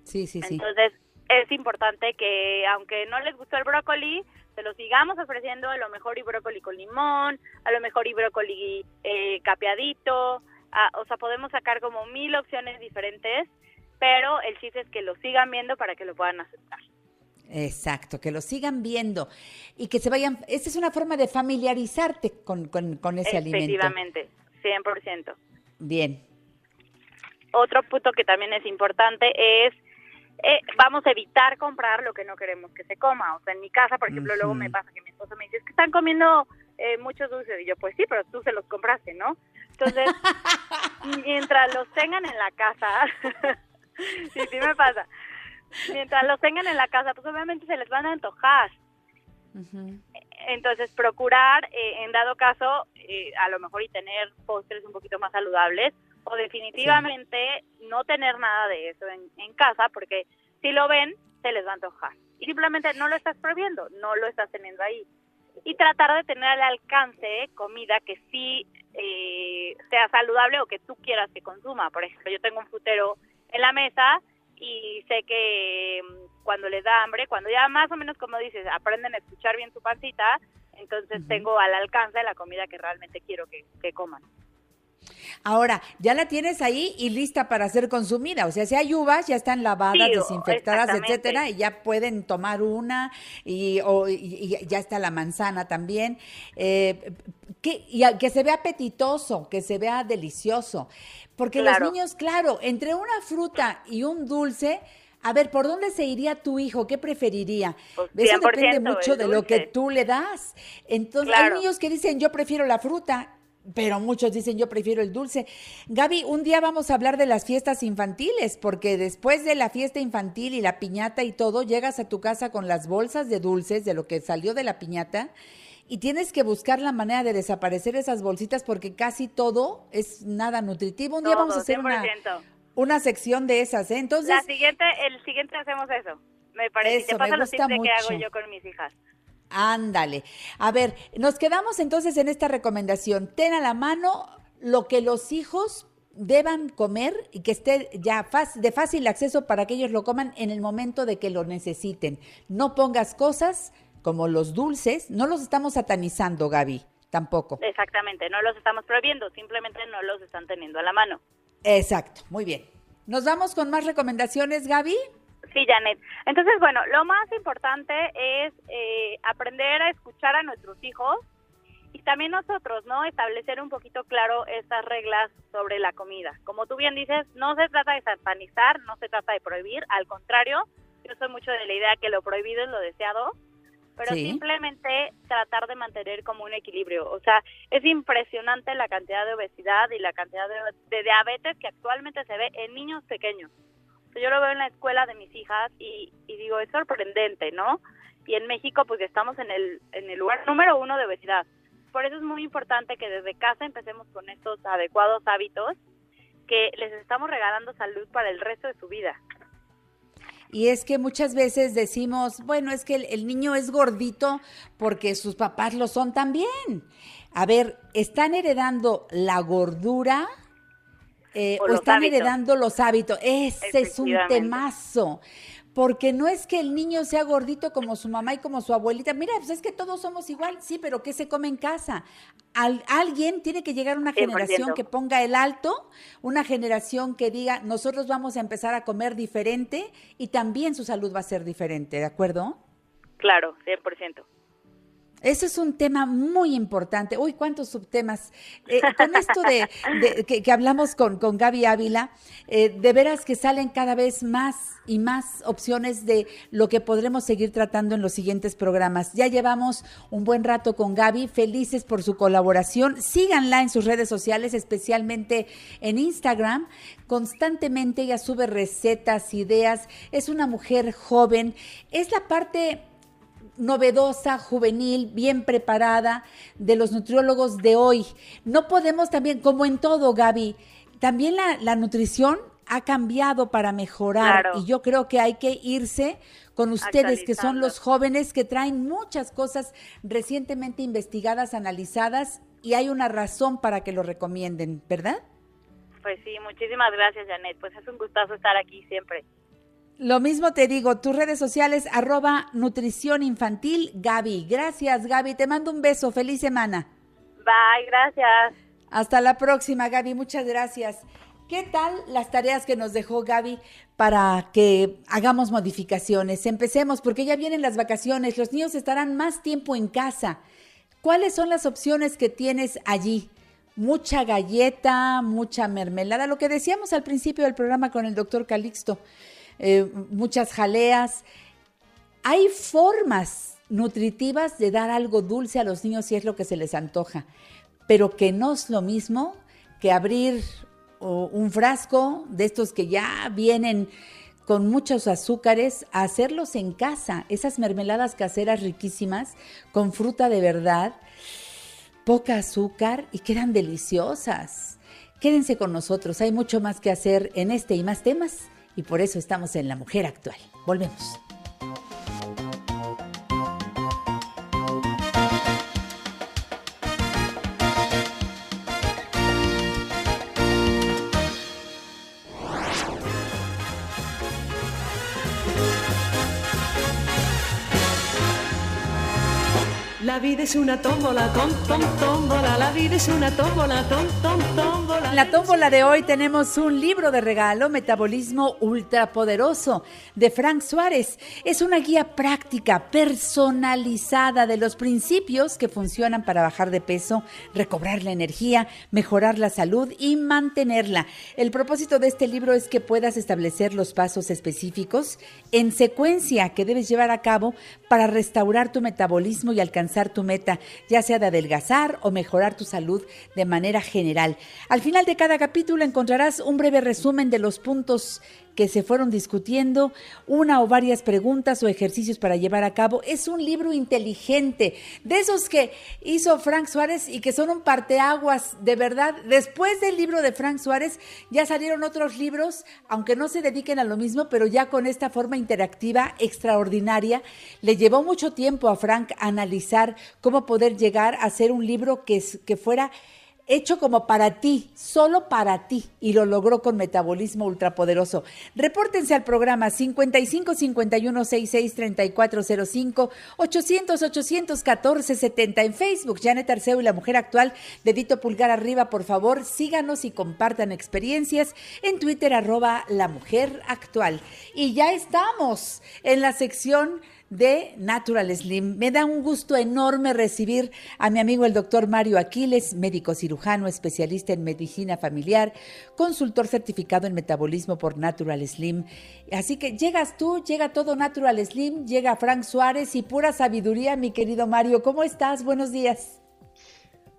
Sí, sí, sí. Entonces, es importante que, aunque no les gustó el brócoli, se lo sigamos ofreciendo a lo mejor y brócoli con limón, a lo mejor y brócoli eh, capeadito, a- o sea, podemos sacar como mil opciones diferentes, pero el chiste es que lo sigan viendo para que lo puedan aceptar. Exacto, que lo sigan viendo y que se vayan. Esta es una forma de familiarizarte con, con, con ese alimento. Efectivamente, 100%. Bien. Otro punto que también es importante es, eh, vamos a evitar comprar lo que no queremos que se coma. O sea, en mi casa, por ejemplo, luego me pasa que mi esposo me dice, es que están comiendo eh, muchos dulces. Y yo, pues sí, pero tú se los compraste, ¿no? Entonces, mientras los tengan en la casa, sí, sí me pasa. Mientras los tengan en la casa, pues obviamente se les van a antojar. Entonces, procurar, eh, en dado caso, eh, a lo mejor y tener postres un poquito más saludables o definitivamente no tener nada de eso en, en casa porque si lo ven, se les va a antojar. Y simplemente no lo estás prohibiendo, no lo estás teniendo ahí. Y tratar de tener al alcance comida que sí eh, sea saludable o que tú quieras que consuma. Por ejemplo, yo tengo un frutero en la mesa y sé que mm, cuando les da hambre, cuando ya más o menos como dices, aprenden a escuchar bien su pancita, entonces tengo al alcance la comida que realmente quiero que, que coman. Ahora, ya la tienes ahí y lista para ser consumida. O sea, si hay uvas, ya están lavadas, Sí, desinfectadas, etcétera, y ya pueden tomar una, y, o- y- y ya está la manzana también. Eh, que, y a- que se vea apetitoso, que se vea delicioso. Porque Claro. los niños, claro, entre una fruta y un dulce. A ver, ¿por dónde se iría tu hijo? ¿Qué preferiría? Pues Eso 100% depende mucho de lo que tú le das. Entonces, Claro. hay niños que dicen, yo prefiero la fruta, pero muchos dicen, yo prefiero el dulce. Gaby, un día vamos a hablar de las fiestas infantiles, porque después de la fiesta infantil y la piñata y todo, llegas a tu casa con las bolsas de dulces, de lo que salió de la piñata, y tienes que buscar la manera de desaparecer esas bolsitas porque casi todo es nada nutritivo. Un día vamos a hacer una, 100%. una sección de esas, ¿eh? Entonces, La siguiente, el siguiente hacemos eso. Me parece. Eso, te me los de que hago mucho. yo con mis hijas. Ándale. A ver, nos quedamos entonces en esta recomendación. Ten a la mano lo que los hijos deban comer y que esté ya de fácil acceso para que ellos lo coman en el momento de que lo necesiten. No pongas cosas como los dulces, no los estamos satanizando, Gaby, tampoco. Exactamente, no los estamos prohibiendo, simplemente no los están teniendo a la mano. Exacto, muy bien. ¿Nos vamos con más recomendaciones, Gaby? Sí, Janet. Entonces, bueno, lo más importante es eh, aprender a escuchar a nuestros hijos y también nosotros, ¿no? Establecer un poquito claro estas reglas sobre la comida. Como tú bien dices, no se trata de satanizar, no se trata de prohibir, al contrario, yo soy mucho de la idea que lo prohibido es lo deseado, pero Sí. simplemente tratar de mantener como un equilibrio. O sea, es impresionante la cantidad de obesidad y la cantidad de, de diabetes que actualmente se ve en niños pequeños. Yo lo veo en la escuela de mis hijas y, digo, es sorprendente, ¿no? Y en México, pues estamos en el, en el lugar número uno de obesidad. Por eso es muy importante que desde casa empecemos con estos adecuados hábitos que les estamos regalando salud para el resto de su vida. Y es que muchas veces decimos, bueno, es que el niño es gordito porque sus papás lo son también. A ver, ¿están heredando la gordura eh, O están hábitos. heredando los hábitos? Ese es un temazo. Porque no es que el niño sea gordito como su mamá y como su abuelita. Mira, pues es que todos somos igual, sí, pero ¿qué se come en casa? Al- alguien tiene que llegar a una 100%. generación que ponga el alto, una generación que diga, nosotros vamos a empezar a comer diferente y también su salud va a ser diferente, ¿de acuerdo? Claro, 100%. Ese es un tema muy importante. Uy, cuántos subtemas. Eh, con esto de, que hablamos con, con Gaby Ávila, eh, de veras que salen cada vez más y más opciones de lo que podremos seguir tratando en los siguientes programas. Ya llevamos un buen rato con Gaby, felices por su colaboración. Síganla en sus redes sociales, especialmente en Instagram. Constantemente ella sube recetas, ideas. Es una mujer joven. Es la parte novedosa, juvenil, bien preparada de los nutriólogos de hoy. No podemos también, como en todo, Gaby, también la, la nutrición ha cambiado para mejorar Claro. y yo creo que hay que irse con ustedes que son los jóvenes que traen muchas cosas recientemente investigadas, analizadas y hay una razón para que lo recomienden, ¿verdad? Pues sí, muchísimas gracias, Janet. Pues es un gustazo estar aquí siempre. Lo mismo te digo, tus redes sociales, arroba nutrición infantil, Gaby. Gracias, Gaby. Te mando un beso. Feliz semana. Bye, gracias. Hasta la próxima, Gaby. Muchas gracias. ¿Qué tal las tareas que nos dejó Gaby para que hagamos modificaciones? Empecemos porque ya vienen las vacaciones, los niños estarán más tiempo en casa. ¿Cuáles son las opciones que tienes allí? Mucha galleta, mucha mermelada, lo que decíamos al principio del programa con el doctor Calixto, eh, muchas jaleas. Hay formas nutritivas de dar algo dulce a los niños si es lo que se les antoja, pero que no es lo mismo que abrir un frasco de estos que ya vienen con muchos azúcares, a hacerlos en casa, esas mermeladas caseras riquísimas, con fruta de verdad, poca azúcar y quedan deliciosas. Quédense con nosotros, hay mucho más que hacer en este y más temas y por eso estamos en La Mujer Actual. Volvemos. La vida es una tómbola, tom, tómbola. La vida es una tómbola, tom, tómbola. En la tómbola de hoy tenemos un libro de regalo, Metabolismo Ultrapoderoso, de Frank Suárez. Es una guía práctica, personalizada de los principios que funcionan para bajar de peso, recobrar la energía, mejorar la salud y mantenerla. El propósito de este libro es que puedas establecer los pasos específicos en secuencia que debes llevar a cabo para restaurar tu metabolismo y alcanzar tu meta, ya sea de adelgazar o mejorar tu salud de manera general. Al final de cada capítulo encontrarás un breve resumen de los puntos que se fueron discutiendo, una o varias preguntas o ejercicios para llevar a cabo. Es un libro inteligente, de esos que hizo Frank Suárez y que son un parteaguas, de verdad. Después del libro de Frank Suárez ya salieron otros libros, aunque no se dediquen a lo mismo, pero ya con esta forma interactiva extraordinaria. Le llevó mucho tiempo a Frank analizar cómo poder llegar a hacer un libro que, que fuera hecho como para ti, solo para ti, y lo logró con Metabolismo Ultrapoderoso. Repórtense al programa 55 51 66 3405 800 814 70 en Facebook. Janet Arceo y la Mujer Actual, dedito pulgar arriba, por favor, síganos y compartan experiencias en Twitter, arroba la Mujer Actual. Y ya estamos en la sección de Natural Slim. Me da un gusto enorme recibir a mi amigo el doctor Mario Aquiles, médico cirujano, especialista en medicina familiar, consultor certificado en metabolismo por Natural Slim. Así que llegas tú, llega todo Natural Slim, llega Frank Suárez y pura sabiduría, mi querido Mario. ¿Cómo estás? Buenos días.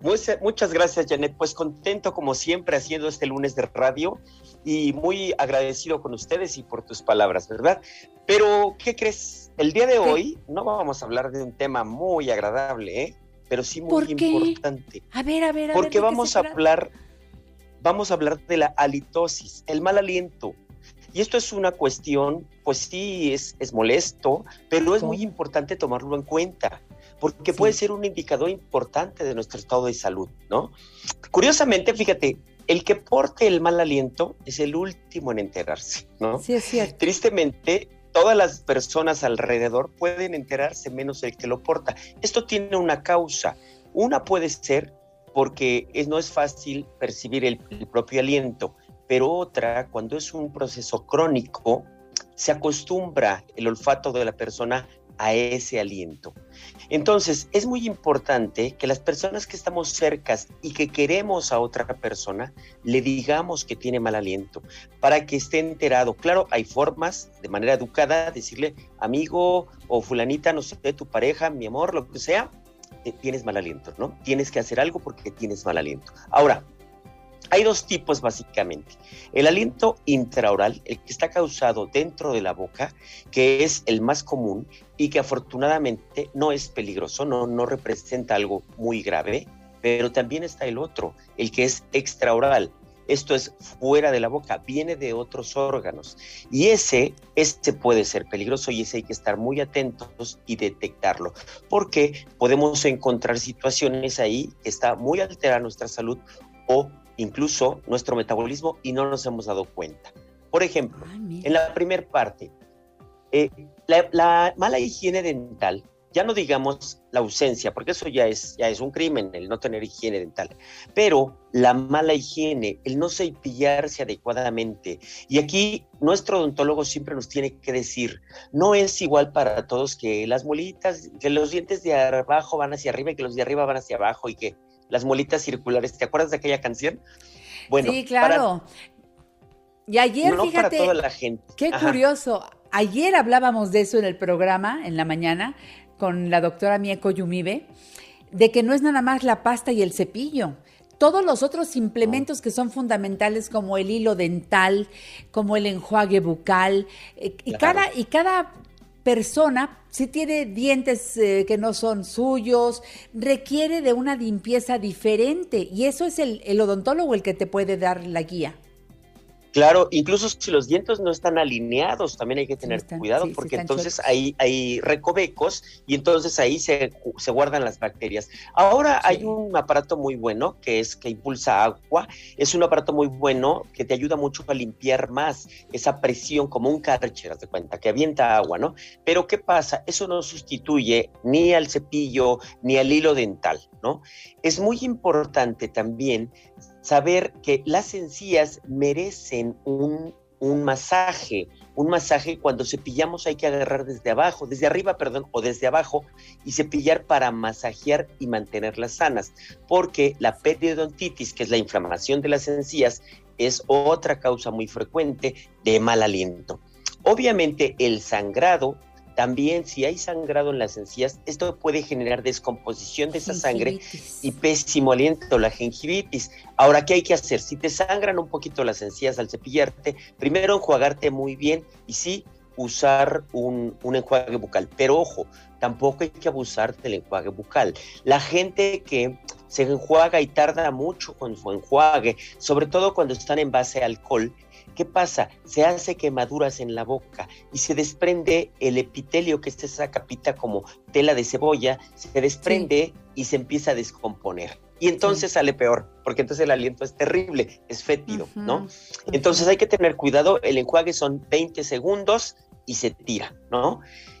Muchas, muchas gracias, Janet. Pues contento como siempre haciendo este lunes de radio y muy agradecido con ustedes y por tus palabras, ¿verdad? Pero, ¿qué crees? El día de hoy no vamos a hablar de un tema muy agradable, ¿eh? Pero sí muy importante. A ver, a ver, a ver. Porque ¿de qué vamos a hablar, vamos a hablar de la halitosis, el mal aliento. Y esto es una cuestión, pues sí, es, es molesto, pero es muy importante tomarlo en cuenta, porque puede ser un indicador importante de nuestro estado de salud, ¿no? Curiosamente, fíjate, el que porte el mal aliento es el último en enterarse, ¿no? Sí, es cierto. Tristemente, todas las personas alrededor pueden enterarse menos el que lo porta. Esto tiene una causa. Una puede ser porque es- no es fácil percibir el, el propio aliento, pero otra, cuando es un proceso crónico, se acostumbra el olfato de la persona a ese aliento. Entonces, es muy importante que las personas que estamos cercas y que queremos a otra persona, le digamos que tiene mal aliento, para que esté enterado. Claro, hay formas de manera educada decirle, amigo o fulanita, no sé, tu pareja, mi amor, lo que sea, tienes mal aliento, ¿no? Tienes que hacer algo porque tienes mal aliento. Ahora, Hay dos tipos básicamente. El aliento intraoral, el que está causado dentro de la boca, que es el más común y que afortunadamente no es peligroso, no, no representa algo muy grave, pero también está el otro, el que es extraoral. Esto es fuera de la boca, viene de otros órganos. Y ese, ese puede ser peligroso y ese hay que estar muy atentos y detectarlo, porque podemos encontrar situaciones ahí que está muy alterada nuestra salud o incluso nuestro metabolismo y no nos hemos dado cuenta. Por ejemplo, en la primera parte, eh, la, la mala higiene dental ya no digamos la ausencia, porque eso ya es, ya es un crimen, el no tener higiene dental, pero la mala higiene, el no cepillarse adecuadamente. Y aquí nuestro odontólogo siempre nos tiene que decir, no es igual para todos que las molitas, que los dientes de abajo van hacia arriba y que los de arriba van hacia abajo y que las molitas circulares, ¿te acuerdas de aquella canción? Bueno, sí, claro. y ayer, no fíjate, para toda la gente. qué Ajá. curioso. Ayer hablábamos de eso en el programa, en la mañana, con la doctora Mieko Yumibe, de que no es nada más la pasta y el cepillo. Todos los otros implementos que son fundamentales, como el hilo dental, como el enjuague bucal, eh, y, Claro. cada, y cada persona, si tiene dientes eh, que no son suyos, requiere de una limpieza diferente. Y eso es el, el odontólogo el que te puede dar la guía. Claro, incluso si los dientes no están alineados, también hay que tener están- cuidado sí, porque entonces chuecos. hay, hay recovecos y entonces ahí se, se guardan las bacterias. Ahora hay un aparato muy bueno que es que impulsa agua, es un aparato muy bueno que te ayuda mucho a limpiar más esa presión como un Karcher, haz de cuenta, que avienta agua, ¿no? Pero ¿qué pasa? Eso no sustituye ni al cepillo ni al hilo dental, ¿no? Es muy importante también saber que las encías merecen un, un masaje. Un masaje cuando cepillamos hay que agarrar desde abajo, desde arriba, perdón, o desde abajo y cepillar para masajear y mantenerlas sanas, porque la periodontitis, que es la inflamación de las encías, es otra causa muy frecuente de mal aliento. Obviamente el sangrado, también si hay sangrado en las encías, esto puede generar descomposición de esa sangre y pésimo aliento, la gingivitis. Ahora, ¿qué hay que hacer? Si te sangran un poquito las encías al cepillarte, primero enjuagarte muy bien y sí usar un, un enjuague bucal. Pero ojo, tampoco hay que abusar del enjuague bucal. La gente que se enjuaga y tarda mucho con su enjuague, sobre todo cuando están en base a alcohol, ¿Qué pasa? Se hace quemaduras en la boca y se desprende el epitelio, que es esa capita como tela de cebolla, se desprende y se empieza a descomponer. Y entonces sale peor, porque entonces el aliento es terrible, es fétido, ¿no? Entonces hay que tener cuidado, el enjuague son 20 segundos y se tira, ¿no?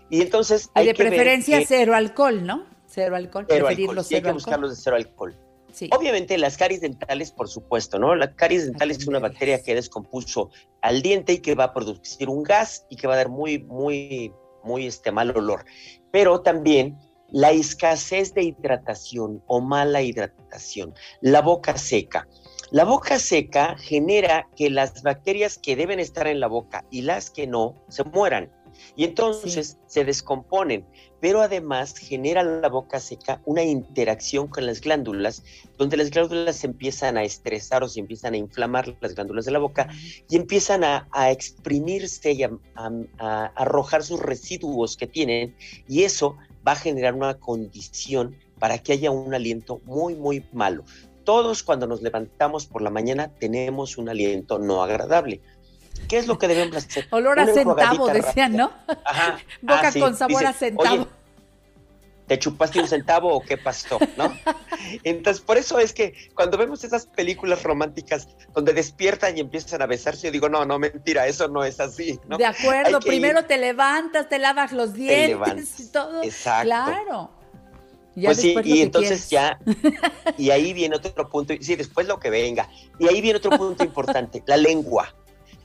Y entonces Y hay de que ver preferencia que- cero alcohol, ¿no? Cero alcohol, cero preferirlo alcohol, sí hay cero que alcohol. buscarlos de cero alcohol. Sí. Obviamente las caries dentales, por supuesto, ¿no? La caries dentales es una bacteria que descompuso al diente y que va a producir un gas y que va a dar muy, muy, muy este mal olor. Pero también la escasez de hidratación o mala hidratación, la boca seca. La boca seca genera que las bacterias que deben estar en la boca y las que no se mueran. Y entonces se descomponen, pero además genera la boca seca una interacción con las glándulas, donde las glándulas se empiezan a estresar o se empiezan a inflamar las glándulas de la boca y empiezan a, a exprimirse y a, a- a arrojar sus residuos que tienen, y eso va a generar una condición para que haya un aliento muy, muy malo. Todos cuando nos levantamos por la mañana tenemos un aliento no agradable. ¿Qué es lo que debemos hacer? Olor a Una centavo, decían, ¿no? Ajá. Boca Ah, sí. con sabor Dice, a centavo. "Oye, ¿Te chupaste un centavo o qué pasó? ¿No? Entonces, por eso es que cuando vemos esas películas románticas donde despiertan y empiezan a besarse, yo digo, no, no, mentira, eso no es así. ¿no? De acuerdo, primero ir- te levantas, te lavas los dientes levantas, y todo. exacto. Claro. Ya pues sí, y entonces ya, y ahí viene otro punto, sí, después lo que venga. Y ahí viene otro punto importante, la lengua.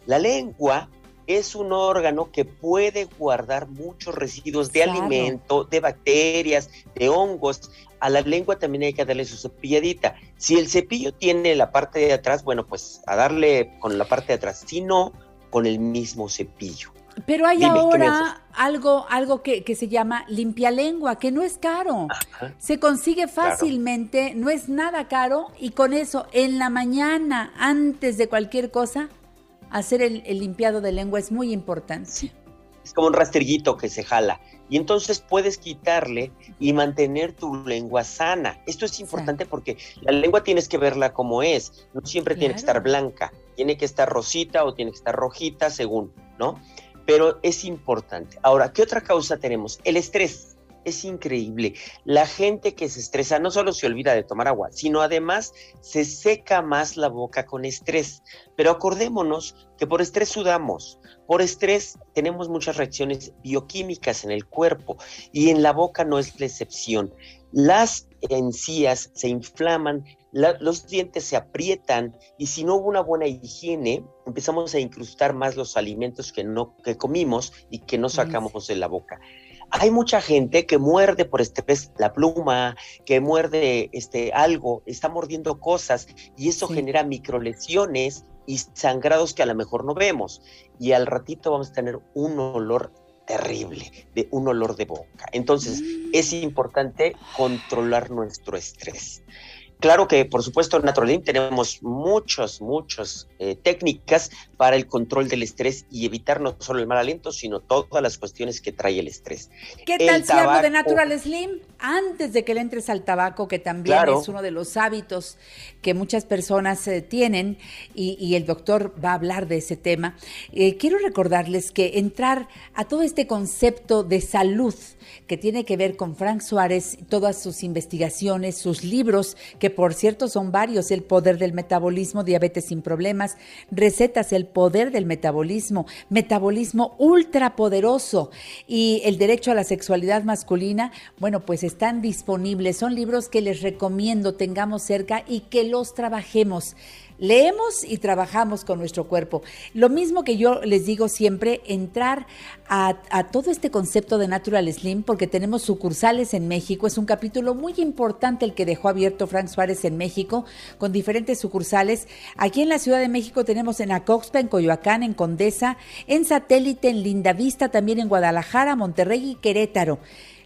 La lengua es un órgano que puede guardar muchos residuos de Claro. alimento, de bacterias, de hongos. A la lengua también hay que darle su cepilladita. Si el cepillo tiene la parte de atrás, bueno, pues a darle con la parte de atrás. Si no, con el mismo cepillo. Pero hay Dime, ¿qué me ahora algo, algo que, que se llama limpia lengua, que no es caro. Se consigue Claro. fácilmente, no es nada caro, y con eso, en la mañana, antes de cualquier cosa, hacer el, el limpiado de lengua es muy importante. Es como un rastrillito que se jala. Y entonces puedes quitarle y mantener tu lengua sana. Esto es importante porque la lengua tienes que verla como es. No siempre tiene que estar blanca. Tiene que estar rosita o tiene que estar rojita según, ¿no? Pero es importante. Ahora, ¿qué otra causa tenemos? El estrés. Es increíble. La gente que se estresa no solo se olvida de tomar agua, sino además se seca más la boca con estrés. Pero acordémonos que por estrés sudamos, por estrés tenemos muchas reacciones bioquímicas en el cuerpo y en la boca no es la excepción. Las encías se inflaman, la- los dientes se aprietan y si no hubo una buena higiene, empezamos a incrustar más los alimentos que no que comimos y que no sacamos de la boca. Hay mucha gente que muerde por estrés la pluma, que muerde este algo, está mordiendo cosas y eso genera microlesiones y sangrados que a lo mejor no vemos. Y al ratito vamos a tener un olor terrible, de un olor de boca. Entonces, es importante controlar nuestro estrés. Claro que, por supuesto, en Naturalin tenemos muchas, muchas eh, técnicas para el control del estrés y evitar no solo el mal aliento, sino todas las cuestiones que trae el estrés. ¿Qué El tal si hablo de Natural Slim? Antes de que le entres al tabaco, que también Claro. es uno de los hábitos que muchas personas eh, tienen, y, y el doctor va a hablar de ese tema, eh, quiero recordarles que entrar a todo este concepto de salud que tiene que ver con Frank Suárez, todas sus investigaciones, sus libros, que por cierto son varios, El poder del metabolismo, Diabetes sin problemas, Recetas, El poder del metabolismo, Metabolismo ultrapoderoso y El derecho a la sexualidad masculina, bueno, pues están disponibles, son libros que les recomiendo tengamos cerca y que los trabajemos. Leemos y trabajamos con nuestro cuerpo. Lo mismo que yo les digo siempre, entrar a, todo este concepto de Natural Slim, porque tenemos sucursales en México. Es un capítulo muy importante el que dejó abierto Frank Suárez en México, con diferentes sucursales. Aquí en la Ciudad de México tenemos en Acoxpa, en Coyoacán, en Condesa, en Satélite, en Lindavista, también en Guadalajara, Monterrey y Querétaro.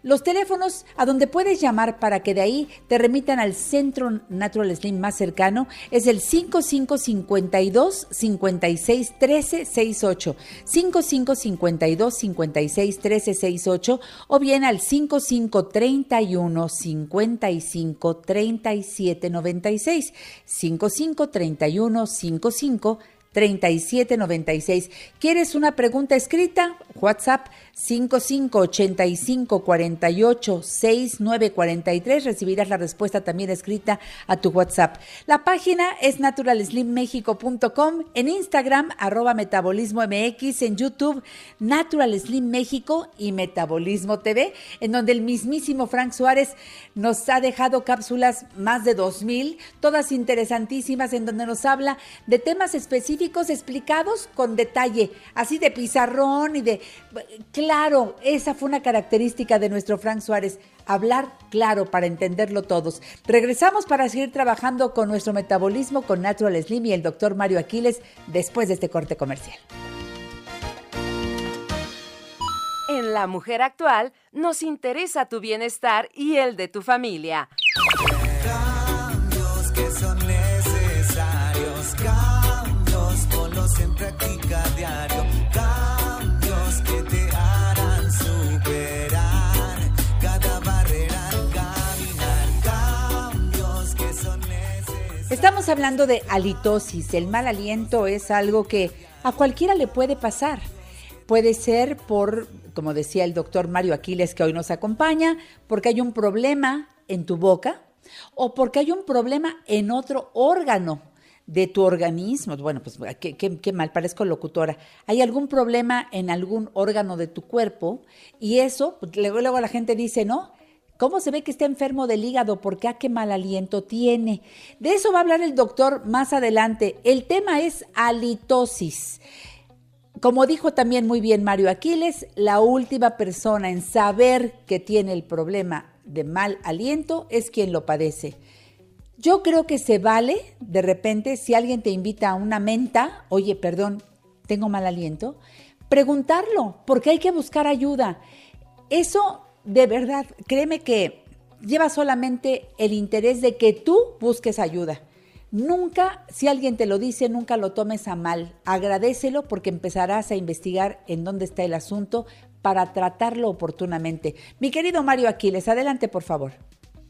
Los teléfonos a donde puedes llamar para que de ahí te remitan al centro Natural Slim más cercano es el 5552 56 13 68 5552 56 13 68 o bien al 5531 55 37 96 5531 55 3796. ¿Quieres una pregunta escrita? WhatsApp 5585486943. Recibirás la respuesta también escrita a tu WhatsApp. La página es naturalslimmexico.com, en Instagram arroba metabolismo MX, en YouTube Natural Slim México y Metabolismo TV, en donde el mismísimo Frank Suárez nos ha dejado cápsulas más de 2000, todas interesantísimas, en donde nos habla de temas específicos explicados con detalle, así de pizarrón y de... Claro, esa fue una característica de nuestro Frank Suárez, hablar claro para entenderlo todos. Regresamos para seguir trabajando con nuestro metabolismo con Natural Slim y el doctor Mario Aquiles después de este corte comercial. En La Mujer Actual nos interesa tu bienestar y el de tu familia. Estamos hablando de halitosis. El mal aliento es algo que a cualquiera le puede pasar. Puede ser por, como decía el doctor Mario Aquiles, que hoy nos acompaña, porque hay un problema en tu boca o porque hay un problema en otro órgano de tu organismo. Bueno, pues qué, mal, parezco locutora. Hay algún problema en algún órgano de tu cuerpo y eso, pues, luego, luego la gente dice, ¿no? ¿Cómo se ve que está enfermo del hígado? ¿Por qué? ¿A qué mal aliento tiene? De eso va a hablar el doctor más adelante. El tema es halitosis. Como dijo también muy bien Mario Aquiles, la última persona en saber que tiene el problema de mal aliento es quien lo padece. Yo creo que se vale de repente si alguien te invita a una menta, oye, perdón, tengo mal aliento, preguntarlo, porque hay que buscar ayuda. Eso, de verdad, créeme que lleva solamente el interés de que tú busques ayuda. Nunca, si alguien te lo dice, nunca lo tomes a mal. Agradecelo porque empezarás a investigar en dónde está el asunto para tratarlo oportunamente. Mi querido Mario Aquiles, adelante por favor.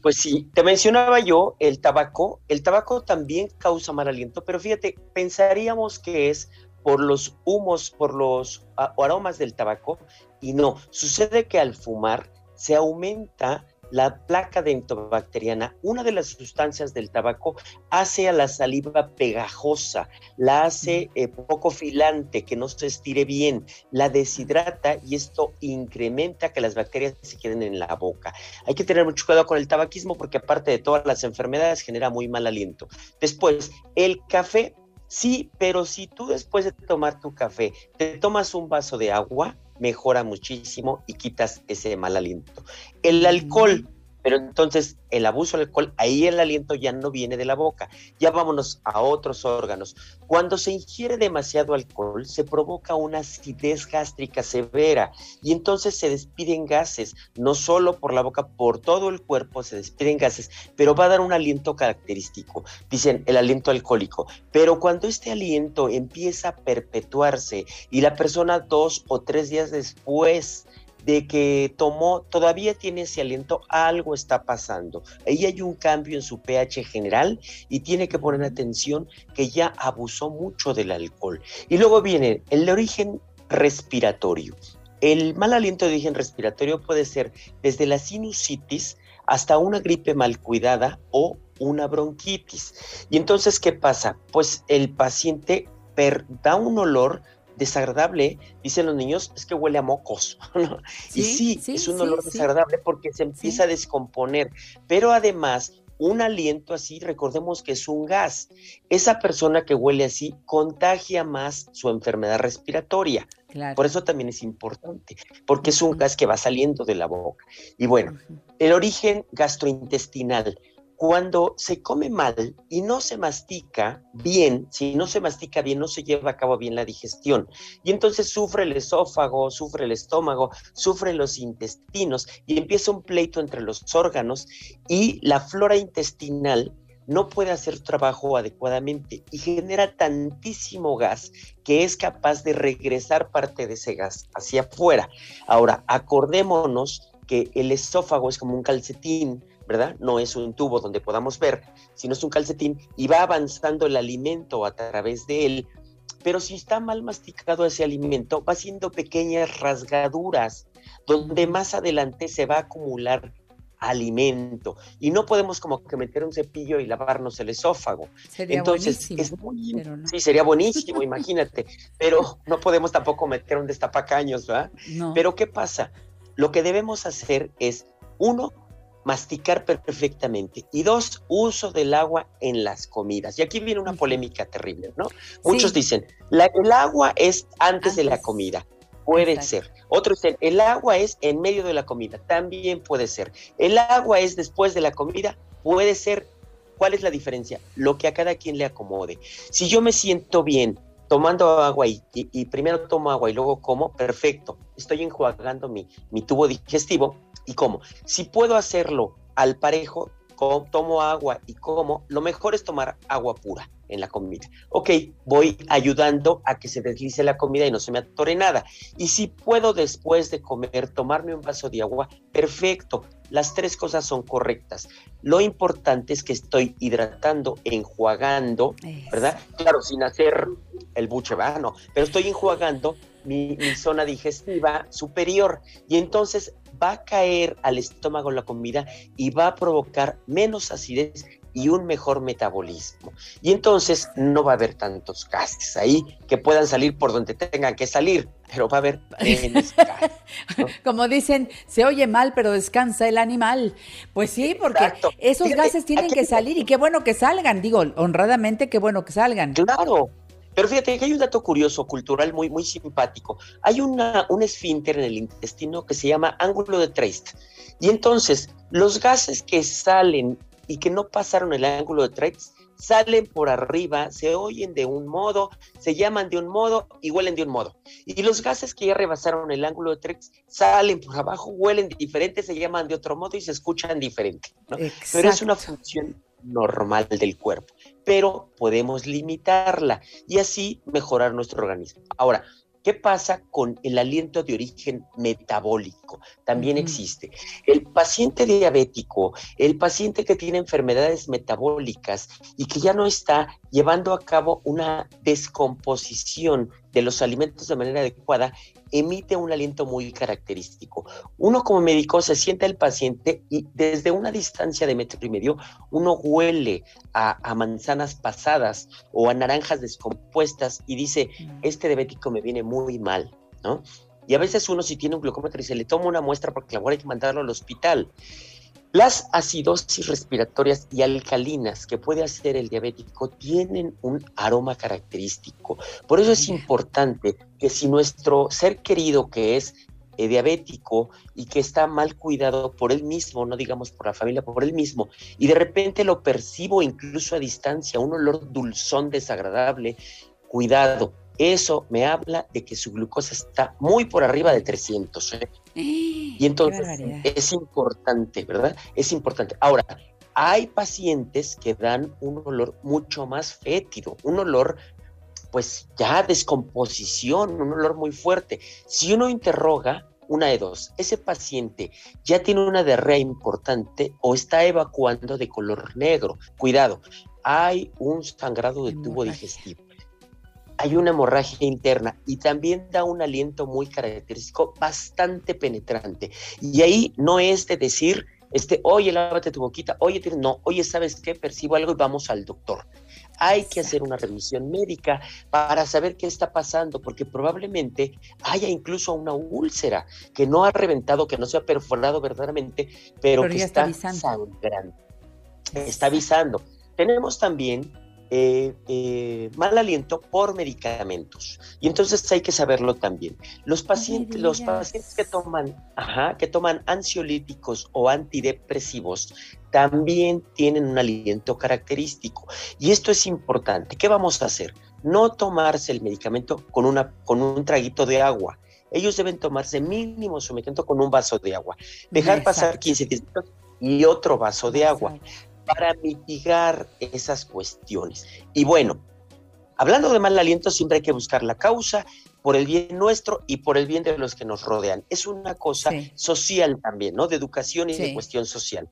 Pues sí, te mencionaba yo el tabaco. El tabaco también causa mal aliento, pero fíjate, pensaríamos que es por los humos, por los ah, aromas del tabaco, y no. Sucede que al fumar se aumenta la placa dentobacteriana, una de las sustancias del tabaco, hace a la saliva pegajosa, la hace eh, poco filante, que no se estire bien, la deshidrata y esto incrementa que las bacterias se queden en la boca. Hay que tener mucho cuidado con el tabaquismo porque aparte de todas las enfermedades genera muy mal aliento. Después, el café Sí, pero si tú después de tomar tu café te tomas un vaso de agua, mejora muchísimo y quitas ese mal aliento. El alcohol, pero entonces el abuso del alcohol, ahí el aliento ya no viene de la boca. Ya vámonos a otros órganos. Cuando se ingiere demasiado alcohol, se provoca una acidez gástrica severa y entonces se despiden gases, no solo por la boca, por todo el cuerpo se despiden gases, pero va a dar un aliento característico. Dicen el aliento alcohólico. Pero cuando este aliento empieza a perpetuarse y la persona dos o tres días después de que tomó, todavía tiene ese aliento, algo está pasando. Ahí hay un cambio en su pH general y tiene que poner atención que ya abusó mucho del alcohol. Y luego viene el origen respiratorio. El mal aliento de origen respiratorio puede ser desde la sinusitis hasta una gripe mal cuidada o una bronquitis. Y entonces, ¿qué pasa? Pues el paciente da un olor desagradable, dicen los niños, es que huele a mocos. ¿no? y Sí, es un olor sí. desagradable porque se empieza a descomponer, pero además un aliento así, recordemos que es un gas. Esa persona que huele así contagia más su enfermedad respiratoria. Claro. Por eso también es importante, porque es un gas que va saliendo de la boca. Y bueno, el origen gastrointestinal. Cuando se come mal y no se mastica bien, si no se mastica bien, no se lleva a cabo bien la digestión. Y entonces sufre el esófago, sufre el estómago, sufren los intestinos y empieza un pleito entre los órganos y la flora intestinal no puede hacer trabajo adecuadamente y genera tantísimo gas que es capaz de regresar parte de ese gas hacia afuera. Ahora, acordémonos que el esófago es como un calcetín, ¿verdad? No es un tubo donde podamos ver, sino es un calcetín y va avanzando el alimento a través de él. Pero si está mal masticado ese alimento, va haciendo pequeñas rasgaduras donde más adelante se va a acumular alimento y no podemos como que meter un cepillo y lavarnos el esófago. Sería Entonces, buenísimo, es muy, no. sí, sería buenísimo, imagínate, pero no podemos tampoco meter un destapacaños, ¿verdad? No. Pero ¿qué pasa? Lo que debemos hacer es, uno, masticar perfectamente y dos, uso del agua en las comidas. Y aquí viene una polémica terrible, ¿no? Muchos dicen, la- el agua es antes, de la comida. Puede Exacto. ser. Otros dicen, el agua es en medio de la comida. También puede ser. El agua es después de la comida. Puede ser. ¿Cuál es la diferencia? Lo que a cada quien le acomode. Si yo me siento bien tomando agua y, y- y primero tomo agua y luego como, perfecto. Estoy enjuagando mi, mi tubo digestivo y como. Si puedo hacerlo al parejo, co- tomo agua y como, lo mejor es tomar agua pura en la comida. Ok, voy ayudando a que se deslice la comida y no se me atore nada. Y si puedo después de comer tomarme un vaso de agua, perfecto. Las tres cosas son correctas. Lo importante es que estoy hidratando, enjuagando, ¿verdad? Claro, sin hacer el buche, ¿verdad? No, pero estoy enjuagando mi, mi zona digestiva superior y entonces va a caer al estómago la comida y va a provocar menos acidez y un mejor metabolismo. Y entonces no va a haber tantos gases ahí que puedan salir por donde tengan que salir, pero va a haber menos gases. Como dicen, se oye mal, pero descansa el animal. Pues sí, porque Exacto. esos Fíjate, gases tienen aquí- que salir y qué bueno que salgan, digo, honradamente, qué bueno que salgan. Claro. Pero fíjate que hay un dato curioso, cultural, muy, muy simpático. Hay una, un esfínter en el intestino que se llama ángulo de Treist. Y entonces, los gases que salen y que no pasaron el ángulo de Treist salen por arriba, se oyen de un modo, se llaman de un modo y huelen de un modo. Y los gases que ya rebasaron el ángulo de Trex salen por abajo, huelen diferente, se llaman de otro modo y se escuchan diferente. ¿no? Pero es una función normal del cuerpo, pero podemos limitarla y así mejorar nuestro organismo. Ahora, ¿Qué pasa con el aliento de origen metabólico? También existe. El paciente diabético, el paciente que tiene enfermedades metabólicas y que ya no está llevando a cabo una descomposición de los alimentos de manera adecuada, emite un aliento muy característico. Uno como médico se sienta el paciente y desde una distancia de metro y medio uno huele a, a manzanas pasadas o a naranjas descompuestas y dice, este diabético me viene muy mal, ¿no? Y a veces uno si tiene un glucómetro y se le toma una muestra porque la hay que mandarlo al hospital. Las acidosis respiratorias y alcalinas que puede hacer el diabético tienen un aroma característico. Por eso es importante que si nuestro ser querido que es eh, diabético y que está mal cuidado por él mismo, no digamos por la familia, por él mismo, y de repente lo percibo incluso a distancia, un olor dulzón desagradable, cuidado. Eso me habla de que su glucosa está muy por arriba de 300. ¿eh? Y entonces es importante, ¿verdad? Es importante. Ahora, hay pacientes que dan un olor mucho más fétido, un olor pues ya descomposición, un olor muy fuerte. Si uno interroga, una de dos, ese paciente ya tiene una diarrea importante o está evacuando de color negro. Cuidado, hay un sangrado de tubo digestivo hay una hemorragia interna y también da un aliento muy característico, bastante penetrante. Y ahí no es de decir, este, oye, lávate tu boquita, oye, no, oye, ¿sabes qué? Percibo algo y vamos al doctor. Hay que hacer una revisión médica para saber qué está pasando, porque probablemente haya incluso una úlcera que no ha reventado, que no se ha perforado verdaderamente, pero, que está, sangrando. Está avisando. Tenemos también eh, eh, mal aliento por medicamentos. Y entonces hay que saberlo también. Los pacientes, los pacientes que toman, ajá, que toman ansiolíticos o antidepresivos también tienen un aliento característico. Y esto es importante. ¿Qué vamos a hacer? No tomarse el medicamento con, una, con un traguito de agua. Ellos deben tomarse mínimo su medicamento con un vaso de agua. Dejar pasar 15 minutos y otro vaso de agua para mitigar esas cuestiones. Y bueno, hablando de mal aliento, siempre hay que buscar la causa por el bien nuestro y por el bien de los que nos rodean. Es una cosa social también, ¿no? De educación y de cuestión social.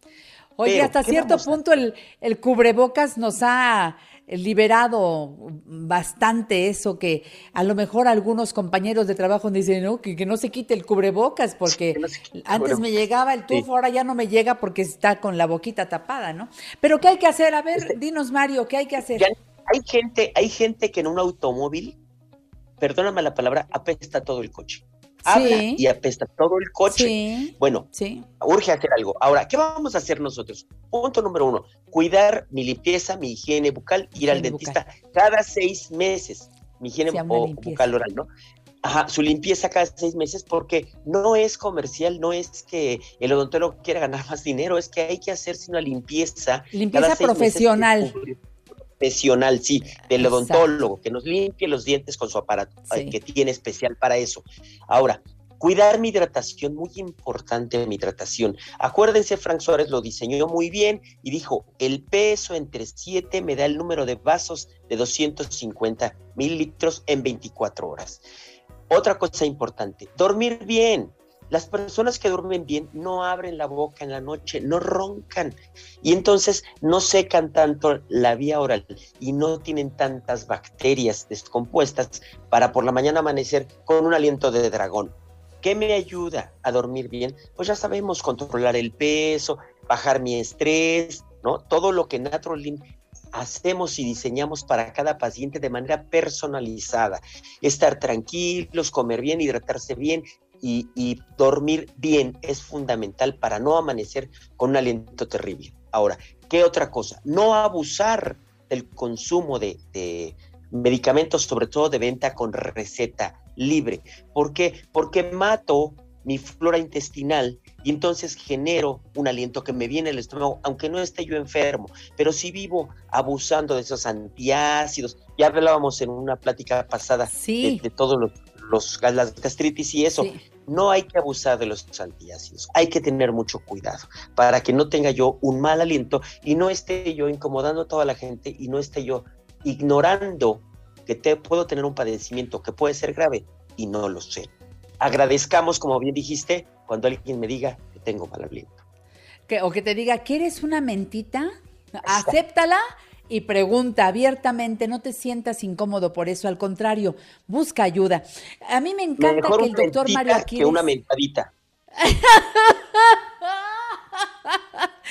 Oye, hasta cierto punto el, el cubrebocas nos ha liberado bastante eso que a lo mejor algunos compañeros de trabajo dicen ¿no? que, no se quite el cubrebocas porque antes me llegaba el tufo, ahora ya no me llega porque está con la boquita tapada, ¿no? Pero ¿qué hay que hacer? A ver, este dinos Mario, ¿qué hay que hacer? hay gente, hay gente que en un automóvil, perdóname la palabra, apesta todo el coche habla y apesta todo el coche. Bueno, urge hacer algo. Ahora, ¿qué vamos a hacer nosotros? Punto número uno, cuidar mi limpieza, mi higiene bucal, ir al dentista cada seis meses. Mi higiene bucal oral, ¿no? Ajá, su limpieza cada seis meses porque no es comercial, no es que el odontólogo quiera ganar más dinero, es que hay que hacerse una limpieza. Limpieza profesional profesional, sí, del odontólogo, que nos limpie los dientes con su aparato eh, que tiene especial para eso. Ahora, cuidar mi hidratación, muy importante mi hidratación. Acuérdense, Frank Suárez lo diseñó muy bien y dijo, el peso entre 7 me da el número de vasos de 250 mililitros en 24 horas. Otra cosa importante, dormir bien. Las personas que duermen bien no abren la boca en la noche, no roncan y entonces no secan tanto la vía oral y no tienen tantas bacterias descompuestas para por la mañana amanecer con un aliento de dragón. ¿Qué me ayuda a dormir bien? Pues ya sabemos controlar el peso, bajar mi estrés, ¿no? Todo lo que Naturalin hacemos y diseñamos para cada paciente de manera personalizada. Estar tranquilos, comer bien, hidratarse bien, y, dormir bien es fundamental para no amanecer con un aliento terrible. Ahora, ¿qué otra cosa? No abusar del consumo de, medicamentos, sobre todo de venta con receta libre. ¿Por qué? Porque mato mi flora intestinal y entonces genero un aliento que me viene al estómago, aunque no esté yo enfermo. Pero si vivo abusando de esos antiácidos, ya hablábamos en una plática pasada de, de todos los, los- las gastritis y eso. No hay que abusar de los antiácidos, hay que tener mucho cuidado para que no tenga yo un mal aliento y no esté yo incomodando a toda la gente y no esté yo ignorando que te, puedo tener un padecimiento que puede ser grave y no lo sé. Agradezcamos, como bien dijiste, cuando alguien me diga que tengo mal aliento. Que- o que te diga, ¿quieres una mentita? Acéptala y pregunta abiertamente, no te sientas incómodo por eso, al contrario, busca ayuda. A mí me encanta Mejor que el doctor Mario que Aquiles... una mentadita.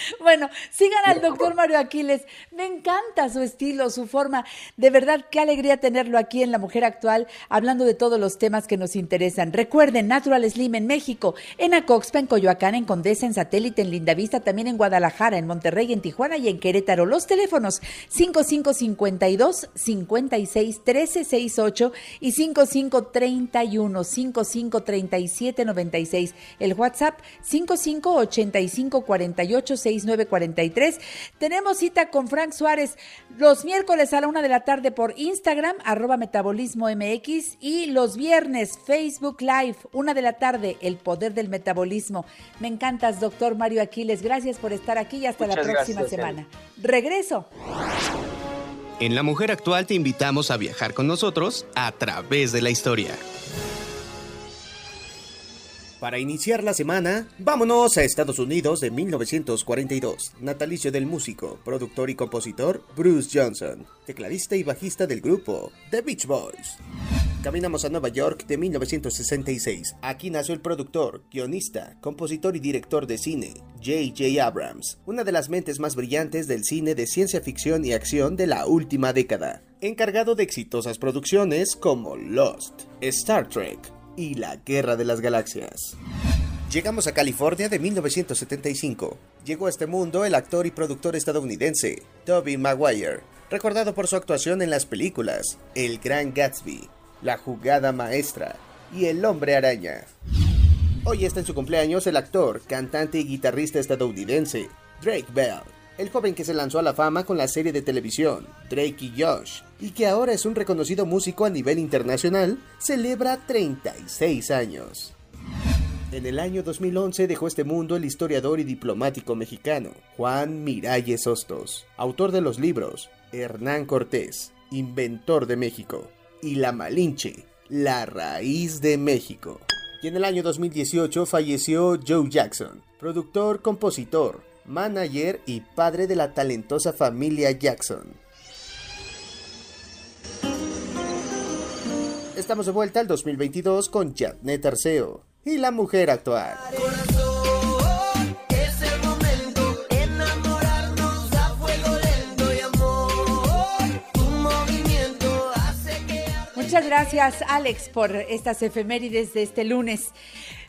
Bueno, sigan al doctor Mario Aquiles. Me encanta su estilo, su forma. De verdad, qué alegría tenerlo aquí en La Mujer Actual, hablando de todos los temas que nos interesan. Recuerden, Natural Slim en México, en Acoxpa, en Coyoacán, en Condesa, en Satélite, en Lindavista, también en Guadalajara, en Monterrey, en Tijuana y en Querétaro. Los teléfonos 5552 56 13 68 y 5531 5537 96. El WhatsApp 5585 48 6943. Tenemos cita con Frank Suárez los miércoles a la una de la tarde por Instagram, arroba metabolismo MX, y los viernes Facebook Live, una de la tarde, el poder del metabolismo. Me encantas, doctor Mario Aquiles. Gracias por estar aquí y hasta la próxima gracias, semana. Regreso. En La Mujer Actual te invitamos a viajar con nosotros a través de la historia. Para iniciar la semana, vámonos a Estados Unidos de 1942. Natalicio del músico, productor y compositor Bruce Johnson, tecladista y bajista del grupo The Beach Boys. Caminamos a Nueva York de 1966. Aquí nació el productor, guionista, compositor y director de cine, J.J. Abrams, una de las mentes más brillantes del cine de ciencia ficción y acción de la última década, encargado de exitosas producciones como Lost, Star Trek y La Guerra de las Galaxias. Llegamos a California de 1975. Llegó a este mundo el actor y productor estadounidense Tobey Maguire, recordado por su actuación en las películas El Gran Gatsby, La Jugada Maestra y El Hombre Araña. Hoy está en su cumpleaños el actor, cantante y guitarrista estadounidense Drake Bell, el joven que se lanzó a la fama con la serie de televisión Drake y Josh, y que ahora es un reconocido músico a nivel internacional, celebra 36 años. En el año 2011 dejó este mundo el historiador y diplomático mexicano Juan Miralles Hostos, autor de los libros Hernán Cortés, Inventor de México, y La Malinche, La Raíz de México. Y en el año 2018 falleció Joe Jackson, productor, compositor, manager y padre de la talentosa familia Jackson. Estamos de vuelta al 2022 con Janet Arceo y la mujer actual. Es el momento, enamorarnos a fuego lento y amor. Tu movimiento hace que Muchas gracias, Alex, por estas efemérides de este lunes.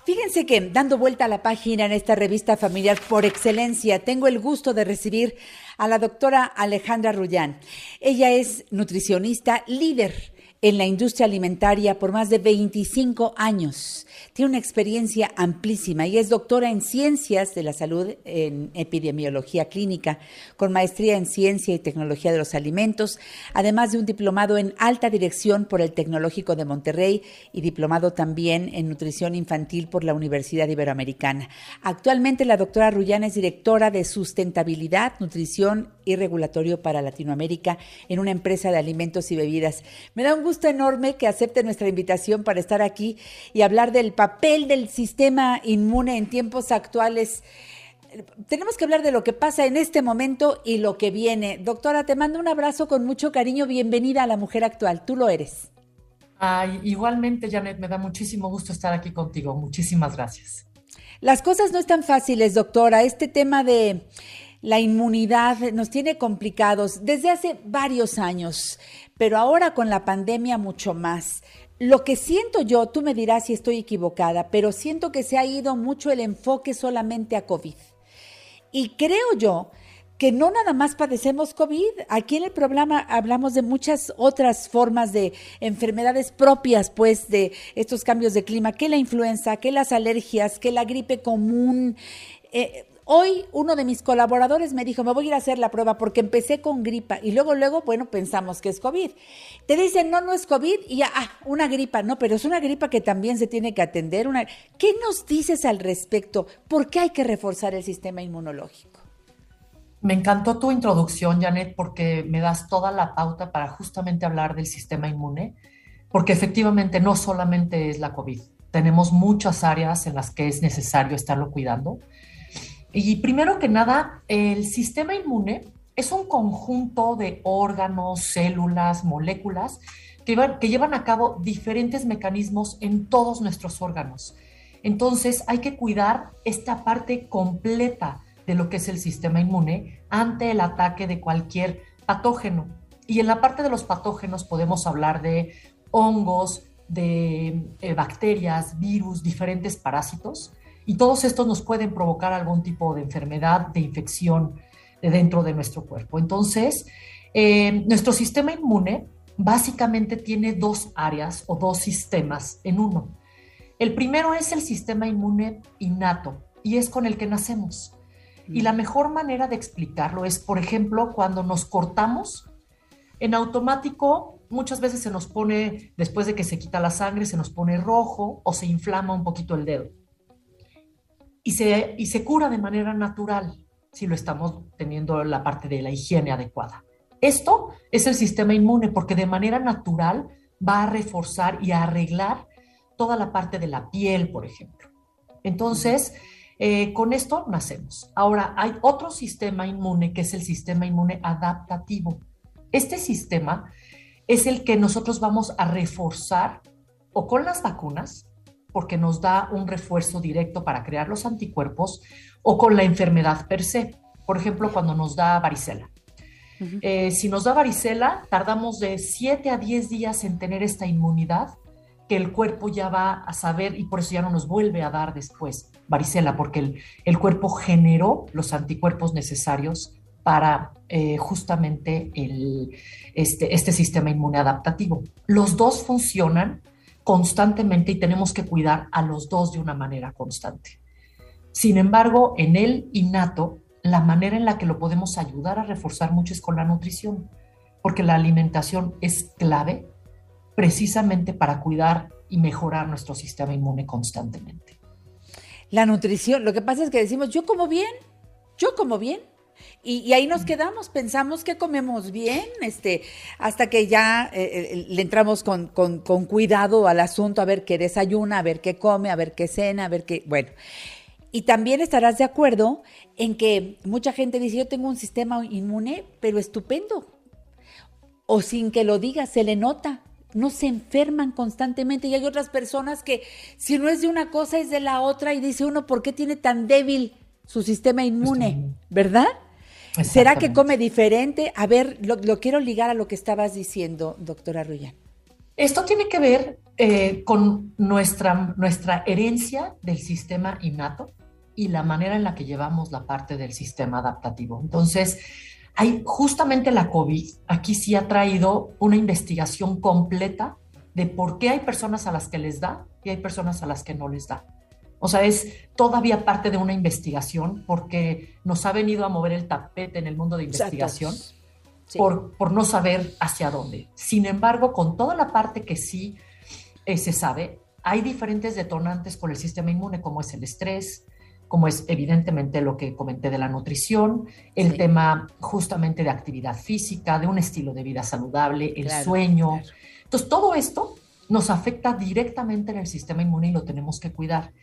Fíjense que dando vuelta a la página en esta revista familiar por excelencia, tengo el gusto de recibir a la doctora Alejandra Rullán. Ella es nutricionista líder en la industria alimentaria por más de 25 años. Tiene una experiencia amplísima y es doctora en ciencias de la salud en epidemiología clínica, con maestría en ciencia y tecnología de los alimentos, además de un diplomado en alta dirección por el Tecnológico de Monterrey y diplomado también en nutrición infantil por la Universidad Iberoamericana. Actualmente la doctora Rullán es directora de sustentabilidad, nutrición y regulatorio para Latinoamérica en una empresa de alimentos y bebidas. Me da un gusto enorme que acepte nuestra invitación para estar aquí y hablar del papel del sistema inmune en tiempos actuales. Tenemos que hablar de lo que pasa en este momento y lo que viene. Doctora, te mando un abrazo con mucho cariño. Bienvenida a la mujer actual. Tú lo eres. Ay, igualmente, Janet, me da muchísimo gusto estar aquí contigo. Muchísimas gracias. Las cosas no están fáciles, doctora. Este tema de la inmunidad nos tiene complicados desde hace varios años, pero ahora con la pandemia mucho más. Lo que siento yo, tú me dirás si estoy equivocada, pero siento que se ha ido mucho el enfoque solamente a COVID. Y creo yo que no nada más padecemos COVID. Aquí en el programa hablamos de muchas otras formas de enfermedades propias, pues, de estos cambios de clima, que la influenza, que las alergias, que la gripe común. Eh, Hoy uno de mis colaboradores me dijo, me voy a ir a hacer la prueba porque empecé con gripa y luego, luego, bueno, pensamos que es COVID. Te dicen, no, no es COVID y ya, ah, una gripa, no, pero es una gripa que también se tiene que atender. Una... ¿Qué nos dices al respecto? ¿Por qué hay que reforzar el sistema inmunológico? Me encantó tu introducción, Janet, porque me das toda la pauta para justamente hablar del sistema inmune, porque efectivamente no solamente es la COVID, tenemos muchas áreas en las que es necesario estarlo cuidando. Y primero que nada, el sistema inmune es un conjunto de órganos, células, moléculas que, van- que llevan a cabo diferentes mecanismos en todos nuestros órganos. Entonces hay que cuidar esta parte completa de lo que es el sistema inmune ante el ataque de cualquier patógeno. Y en la parte de los patógenos podemos hablar de hongos, de eh, bacterias, virus, diferentes parásitos. Y todos estos nos pueden provocar algún tipo de enfermedad, de infección de dentro de nuestro cuerpo. Entonces, eh, nuestro sistema inmune básicamente tiene dos áreas o dos sistemas en uno. El primero es el sistema inmune innato y es con el que nacemos. Y la mejor manera de explicarlo es, por ejemplo, cuando nos cortamos, en automático muchas veces se nos pone, después de que se quita la sangre, se nos pone rojo o se inflama un poquito el dedo y se, y se cura de manera natural si lo estamos teniendo la parte de la higiene adecuada. Esto es el sistema inmune porque de manera natural va a reforzar y a arreglar toda la parte de la piel, por ejemplo. Entonces, eh, con esto nacemos. Ahora, hay otro sistema inmune que es el sistema inmune adaptativo. Este sistema es el que nosotros vamos a reforzar o con las vacunas, porque nos da un refuerzo directo para crear los anticuerpos, o con la enfermedad per se. Por ejemplo, cuando nos da varicela. Eh, si nos da varicela, tardamos de 7 a 10 días en tener esta inmunidad que el cuerpo ya va a saber y por eso ya no nos vuelve a dar después varicela, porque el, el cuerpo generó los anticuerpos necesarios para eh, justamente el, este, este sistema inmune adaptativo. Los dos funcionan constantemente y tenemos que cuidar a los dos de una manera constante. Sin embargo, en el innato, la manera en la que lo podemos ayudar a reforzar mucho es con la nutrición, porque la alimentación es clave precisamente para cuidar y mejorar nuestro sistema inmune constantemente. La nutrición, lo que pasa es que decimos, yo como bien, yo como bien. Y, y ahí nos quedamos, pensamos que comemos bien, este, hasta que ya eh, eh, le entramos con, con- con cuidado al asunto, a ver qué desayuna, a ver qué come, a ver qué cena, a ver qué, bueno. Y también estarás de acuerdo en que mucha gente dice, yo tengo un sistema inmune, pero estupendo. O sin que lo diga, se le nota. No se enferman constantemente. Y hay otras personas que, si no es de una cosa, es de la otra. Y dice uno, ¿por qué tiene tan débil su sistema inmune? ¿Verdad? ¿Será que come diferente? A ver, lo, lo quiero ligar a lo que estabas diciendo, doctora Ruyan. Esto tiene que ver eh, con nuestra, nuestra herencia del sistema innato y la manera en la que llevamos la parte del sistema adaptativo. Entonces, hay justamente la COVID, aquí sí ha traído una investigación completa de por qué hay personas a las que les da y hay personas a las que no les da. O sea, es todavía parte de una investigación porque nos ha venido a mover el tapete en el mundo de investigación Sí. por, por no saber hacia dónde. Sin embargo, con toda la parte que sí eh, se sabe, hay diferentes detonantes por el sistema inmune, como es el estrés, como es evidentemente lo que comenté de la nutrición, el Sí. tema justamente de actividad física, de un estilo de vida saludable, el Claro, sueño. Entonces, todo esto nos afecta directamente en el sistema inmune y lo tenemos que cuidar.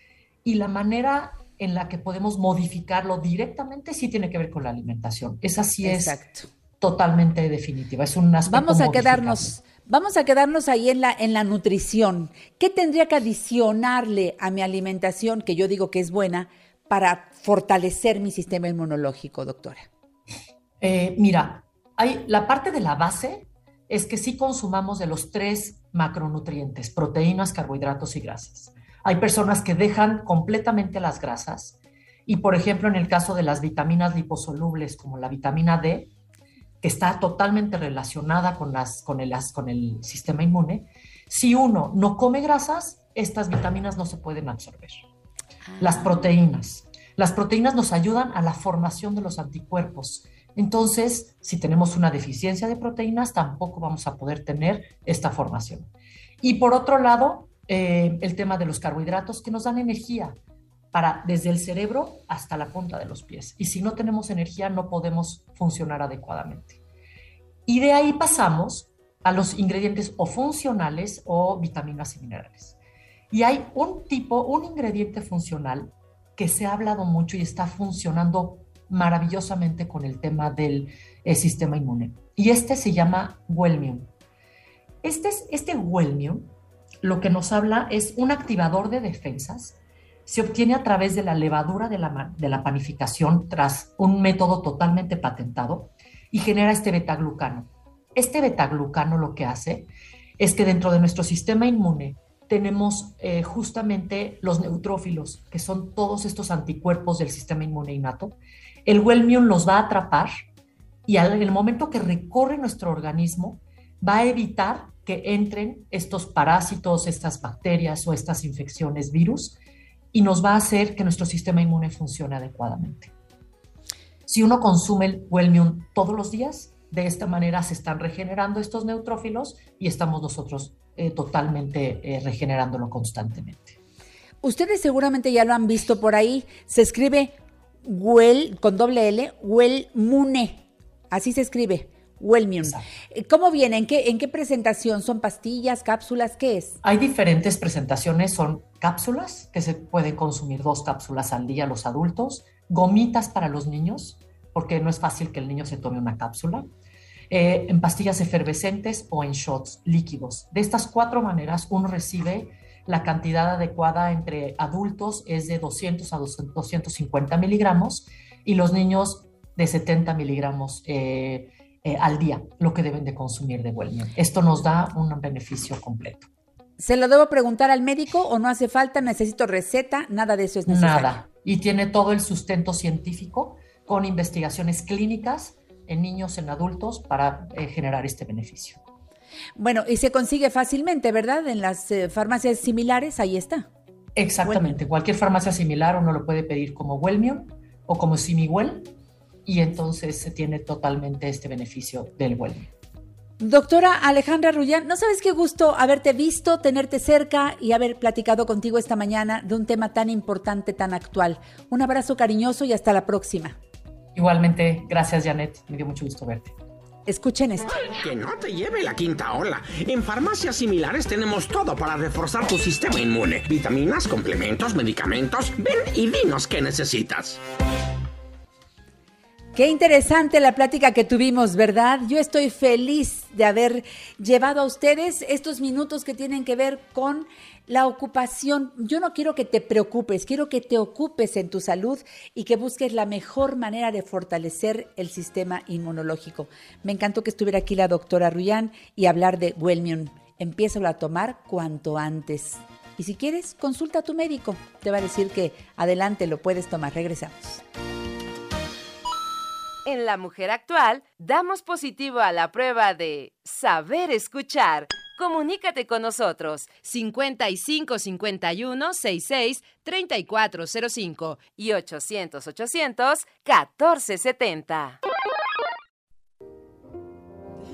Y la manera en la que podemos modificarlo directamente sí tiene que ver con la alimentación. Esa sí es Exacto. totalmente definitiva. Es un aspecto Vamos a quedarnos, vamos a quedarnos ahí en la, en la nutrición. ¿Qué tendría que adicionarle a mi alimentación, que yo digo que es buena, para fortalecer mi sistema inmunológico, doctora? Eh, mira, hay, la parte de la base es que sí consumamos de los tres macronutrientes, proteínas, carbohidratos y grasas. Hay personas que dejan completamente las grasas Y por ejemplo, en el caso de las vitaminas liposolubles como la vitamina D, que está totalmente relacionada con, las, con, el, con el sistema inmune, si uno no come grasas, estas vitaminas no se pueden absorber. Las proteínas. Las proteínas nos ayudan a la formación de los anticuerpos. Entonces, si tenemos una deficiencia de proteínas, tampoco vamos a poder tener esta formación. Y por otro lado, eh, el tema de los carbohidratos que nos dan energía para desde el cerebro hasta la punta de los pies. Y si no tenemos energía, no podemos funcionar adecuadamente. Y de ahí pasamos a los ingredientes o funcionales o vitaminas y minerales. Y hay un tipo, un ingrediente funcional que se ha hablado mucho y está funcionando maravillosamente con el tema del eh, sistema inmune. Y este se llama Wellmium. Este, este Wellmium lo que nos habla es un activador de defensas. Se obtiene a través de la levadura de la, de panificación tras un método totalmente patentado y genera este betaglucano. Este betaglucano lo que hace es que dentro de nuestro sistema inmune tenemos eh, justamente los neutrófilos, que son todos estos anticuerpos del sistema inmune innato. El Wellmium los va a atrapar y en el momento que recorre nuestro organismo va a evitar que entren estos parásitos, estas bacterias o estas infecciones, virus, y nos va a hacer que nuestro sistema inmune funcione adecuadamente. Si uno consume el Wellmium todos los días, de esta manera se están regenerando estos neutrófilos y estamos nosotros eh, totalmente eh, regenerándolo constantemente. Ustedes seguramente ya lo han visto por ahí. Se escribe Well con doble L, Wellmune. Así se escribe. Wellmium. Eh, ¿Cómo viene? ¿En qué, ¿En qué presentación? ¿Son pastillas, cápsulas? ¿Qué es? Hay diferentes presentaciones, son cápsulas, que se pueden consumir dos cápsulas al día los adultos, gomitas para los niños, porque no es fácil que el niño se tome una cápsula, eh, en pastillas efervescentes o en shots líquidos. De estas cuatro maneras, uno recibe la cantidad adecuada entre adultos es de 200 a 250 miligramos y los niños de 70 miligramos eh, eh, al día, lo que deben de consumir de Wellmium. Esto nos da un beneficio completo. ¿Se lo debo preguntar al médico o no hace falta? ¿Necesito receta? Nada de eso es necesario. Nada. Y tiene todo el sustento científico con investigaciones clínicas en niños, en adultos, para eh, generar este beneficio. Bueno, y se consigue fácilmente, ¿verdad? En las eh, farmacias similares, ahí está. Exactamente. Cualquier farmacia similar uno lo puede pedir como Wellmium o como Simiwell y entonces se tiene totalmente este beneficio del Wellmium. Doctora Alejandra Rullán, no sabes qué gusto haberte visto, tenerte cerca y haber platicado contigo esta mañana de un tema tan importante, tan actual. Un abrazo cariñoso y hasta la próxima. Igualmente, gracias Janet, me dio mucho gusto verte. Escuchen esto. Que no te lleve la quinta ola. En farmacias similares tenemos todo para reforzar tu sistema inmune. Vitaminas, complementos, medicamentos. Ven y dinos qué necesitas. Qué interesante la plática que tuvimos, ¿verdad? Yo estoy feliz de haber llevado a ustedes estos minutos que tienen que ver con la ocupación. Yo no quiero que te preocupes, quiero que te ocupes en tu salud y que busques la mejor manera de fortalecer el sistema inmunológico. Me encantó que estuviera aquí la doctora Ruyán y hablar de Wellmium. Empieza a tomar cuanto antes. Y si quieres, consulta a tu médico. Te va a decir que adelante lo puedes tomar. Regresamos. En La Mujer Actual damos positivo a la prueba de saber escuchar. Comunícate con nosotros 55 51 66 3405 y 800 800 1470.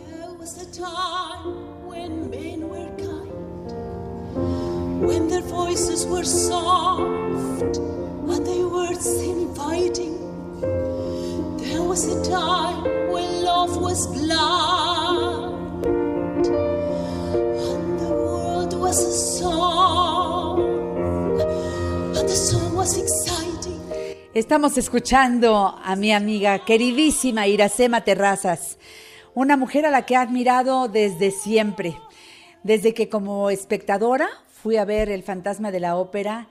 There was a time when men were kind, when their voices were soft, and their words inviting. Estamos escuchando a mi amiga queridísima Iracema Terrazas, una mujer a la que he admirado desde siempre, desde que como espectadora fui a ver El fantasma de la ópera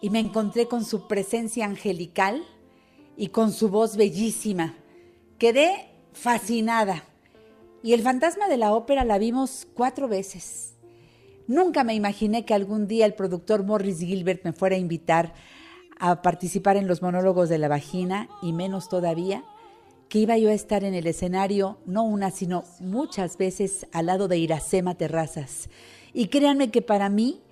y me encontré con su presencia angelical y con su voz bellísima. Quedé fascinada. Y El fantasma de la ópera la vimos cuatro veces. Nunca me imaginé que algún día el productor Morris Gilbert me fuera a invitar a participar en los monólogos de la vagina y menos todavía que iba yo a estar en el escenario no una, sino muchas veces al lado de Iracema Terrazas. Y créanme que para mí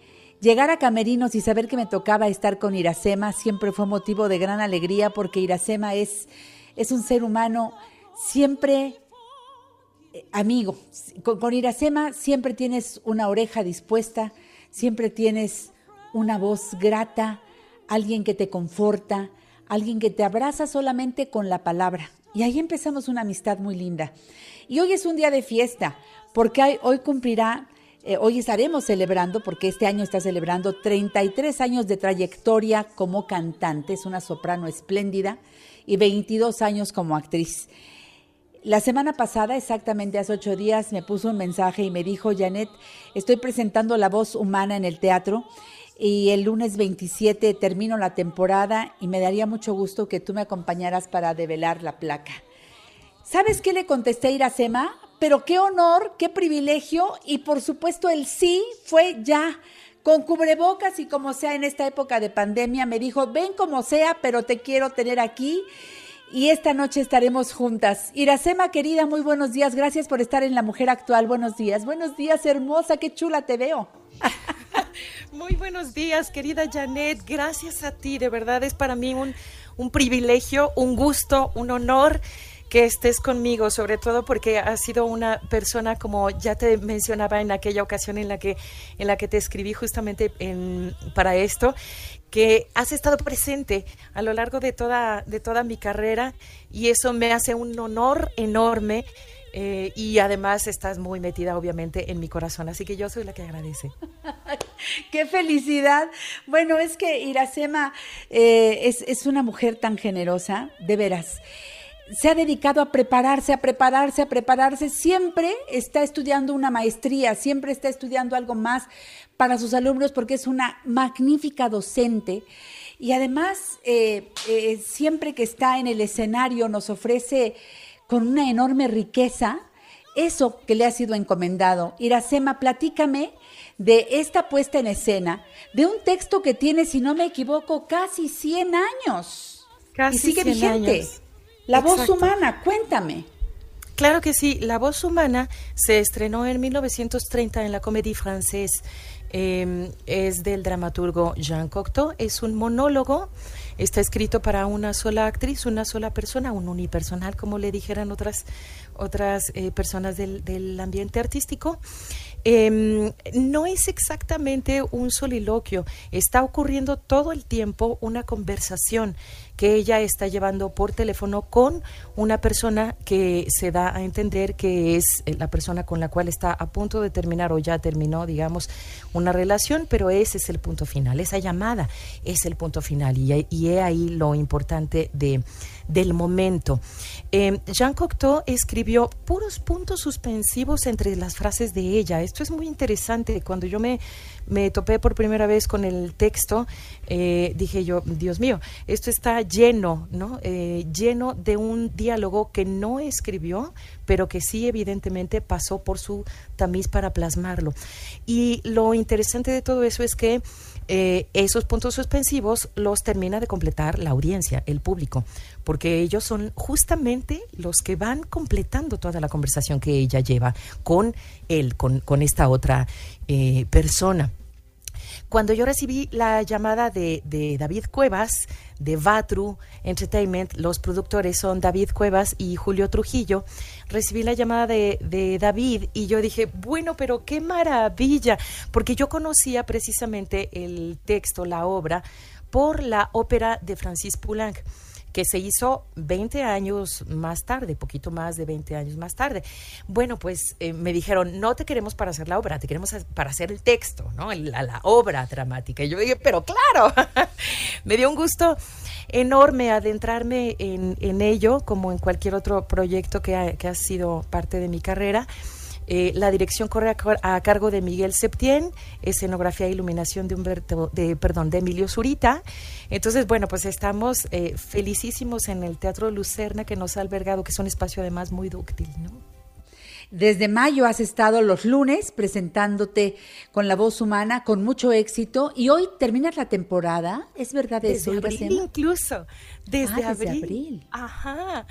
llegar a Camerinos y saber que me tocaba estar con Iracema siempre fue motivo de gran alegría porque Iracema es, es un ser humano siempre eh, amigo. Con, con Iracema siempre tienes una oreja dispuesta, siempre tienes una voz grata, alguien que te conforta, alguien que te abraza solamente con la palabra. Y ahí empezamos una amistad muy linda. Y hoy es un día de fiesta, porque hoy cumplirá, eh, hoy estaremos celebrando, porque este año está celebrando 33 años de trayectoria como cantante, es una soprano espléndida, y 22 años como actriz. La semana pasada, exactamente hace ocho días, me puso un mensaje y me dijo, Janet, estoy presentando La Voz Humana en el teatro y el lunes 27 termino la temporada y me daría mucho gusto que tú me acompañaras para develar la placa. ¿Sabes qué le contesté a Iracema? Pero qué honor, qué privilegio y por supuesto el sí fue ya. Con cubrebocas y como sea en esta época de pandemia, me dijo, ven como sea, pero te quiero tener aquí y esta noche estaremos juntas. Iracema, querida, muy buenos días. Gracias por estar en La Mujer Actual. Buenos días. Buenos días, hermosa. Qué chula te veo. Muy buenos días, querida Janet. Gracias a ti. De verdad es para mí un, un privilegio, un gusto, un honor que estés conmigo, sobre todo porque has sido una persona, como ya te mencionaba en aquella ocasión en la que, en la que te escribí justamente en- para esto, que has estado presente a lo largo de toda, de toda mi carrera y eso me hace un honor enorme. eh, y además estás muy metida, obviamente, en mi corazón. Así que yo soy la que agradece. Qué felicidad. Bueno, es que Iracema eh, es, es una mujer tan generosa, de veras. Se ha dedicado a prepararse, a prepararse, a prepararse. Siempre está estudiando una maestría, siempre está estudiando algo más para sus alumnos porque es una magnífica docente. Y además, eh, eh, siempre que está en el escenario nos ofrece con una enorme riqueza eso que le ha sido encomendado. Iracema, platícame de esta puesta en escena, de un texto que tiene, si no me equivoco, casi 100 años. Casi y sigue 100 vigente. años. La voz humana, cuéntame. Claro que sí, La voz humana se estrenó en 1930 en la Comédie Française. Eh, es del dramaturgo Jean Cocteau, es un monólogo, está escrito para una sola actriz, una sola persona, un unipersonal, como le dijeran otras, otras eh, personas del, del ambiente artístico. Eh, no es exactamente un soliloquio, está ocurriendo todo el tiempo una conversación que ella está llevando por teléfono con una persona que se da a entender que es eh, la persona con la cual está a punto de terminar o ya terminó, digamos, una relación, pero ese es el punto final, esa llamada es el punto final. Y, y he ahí lo importante de, del momento. Eh, Jean Cocteau escribió puros puntos suspensivos entre las frases de ella. Esto es muy interesante. Cuando yo me, me topé por primera vez con el texto, eh, dije yo, Dios mío, esto está lleno, ¿no? Eh, lleno de un diálogo que no escribió, pero que sí evidentemente pasó por su tamiz para plasmarlo. Y lo interesante de todo eso es que eh, esos puntos suspensivos los termina de completar la audiencia, el público, porque ellos son justamente los que van completando toda la conversación que ella lleva con él, con, esta otra eh, persona. Cuando yo recibí la llamada de, David Cuevas, de Vatru Entertainment, los productores son David Cuevas y Julio Trujillo, recibí la llamada de, de David y yo dije, bueno, pero qué maravilla, porque yo conocía precisamente el texto, la obra, por la ópera de Francis Poulenc que se hizo 20 años más tarde, poquito más de 20 años más tarde. Bueno, pues eh, me dijeron, no te queremos para hacer la obra, te queremos para hacer el texto, ¿no? La, obra dramática. Y yo dije, pero claro, me dio un gusto enorme adentrarme en, ello, como en cualquier otro proyecto que ha sido parte de mi carrera. Eh, la dirección corre a, car- a cargo de Miguel Septién, escenografía e iluminación de Humberto, de, perdón, de Emilio Zurita. Entonces, bueno, pues estamos eh, felicísimos en el Teatro Lucerna que nos ha albergado, que es un espacio además muy dúctil, ¿no? Desde mayo has estado los lunes presentándote con la voz humana con mucho éxito y hoy terminas la temporada. ¿Es verdad eso? Desde abril incluso, desde, Ah, desde abril. abril. Ajá.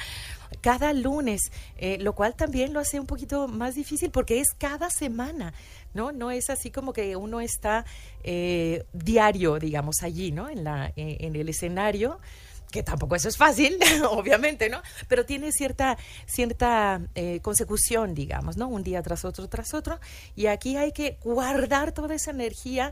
Cada lunes, eh, lo cual también lo hace un poquito más difícil porque es cada semana, ¿no? No es así como que uno está eh, diario, digamos, allí, ¿no? En, la, eh, en el escenario que tampoco eso es fácil, obviamente, ¿no? Pero tiene cierta, cierta eh, consecución, digamos, ¿no? Un día tras otro, tras otro. Y aquí hay que guardar toda esa energía,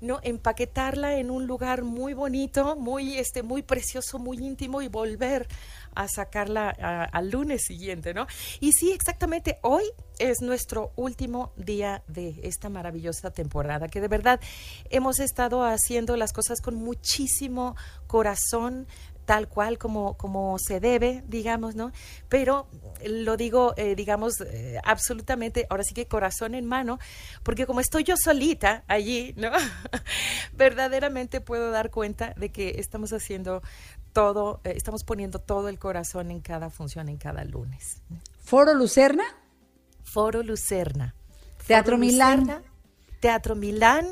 ¿no? Empaquetarla en un lugar muy bonito, muy, este, muy precioso, muy íntimo y volver a sacarla al lunes siguiente, ¿no? Y sí, exactamente, hoy es nuestro último día de esta maravillosa temporada, que de verdad hemos estado haciendo las cosas con muchísimo corazón, tal cual como, como se debe, digamos, ¿no? Pero lo digo, eh, digamos, eh, absolutamente, ahora sí que corazón en mano, porque como estoy yo solita allí, ¿no? Verdaderamente puedo dar cuenta de que estamos haciendo todo, eh, estamos poniendo todo el corazón en cada función, en cada lunes. ¿Foro Lucerna? Foro Lucerna. Teatro Foro Milán. Lucerna, Teatro Milán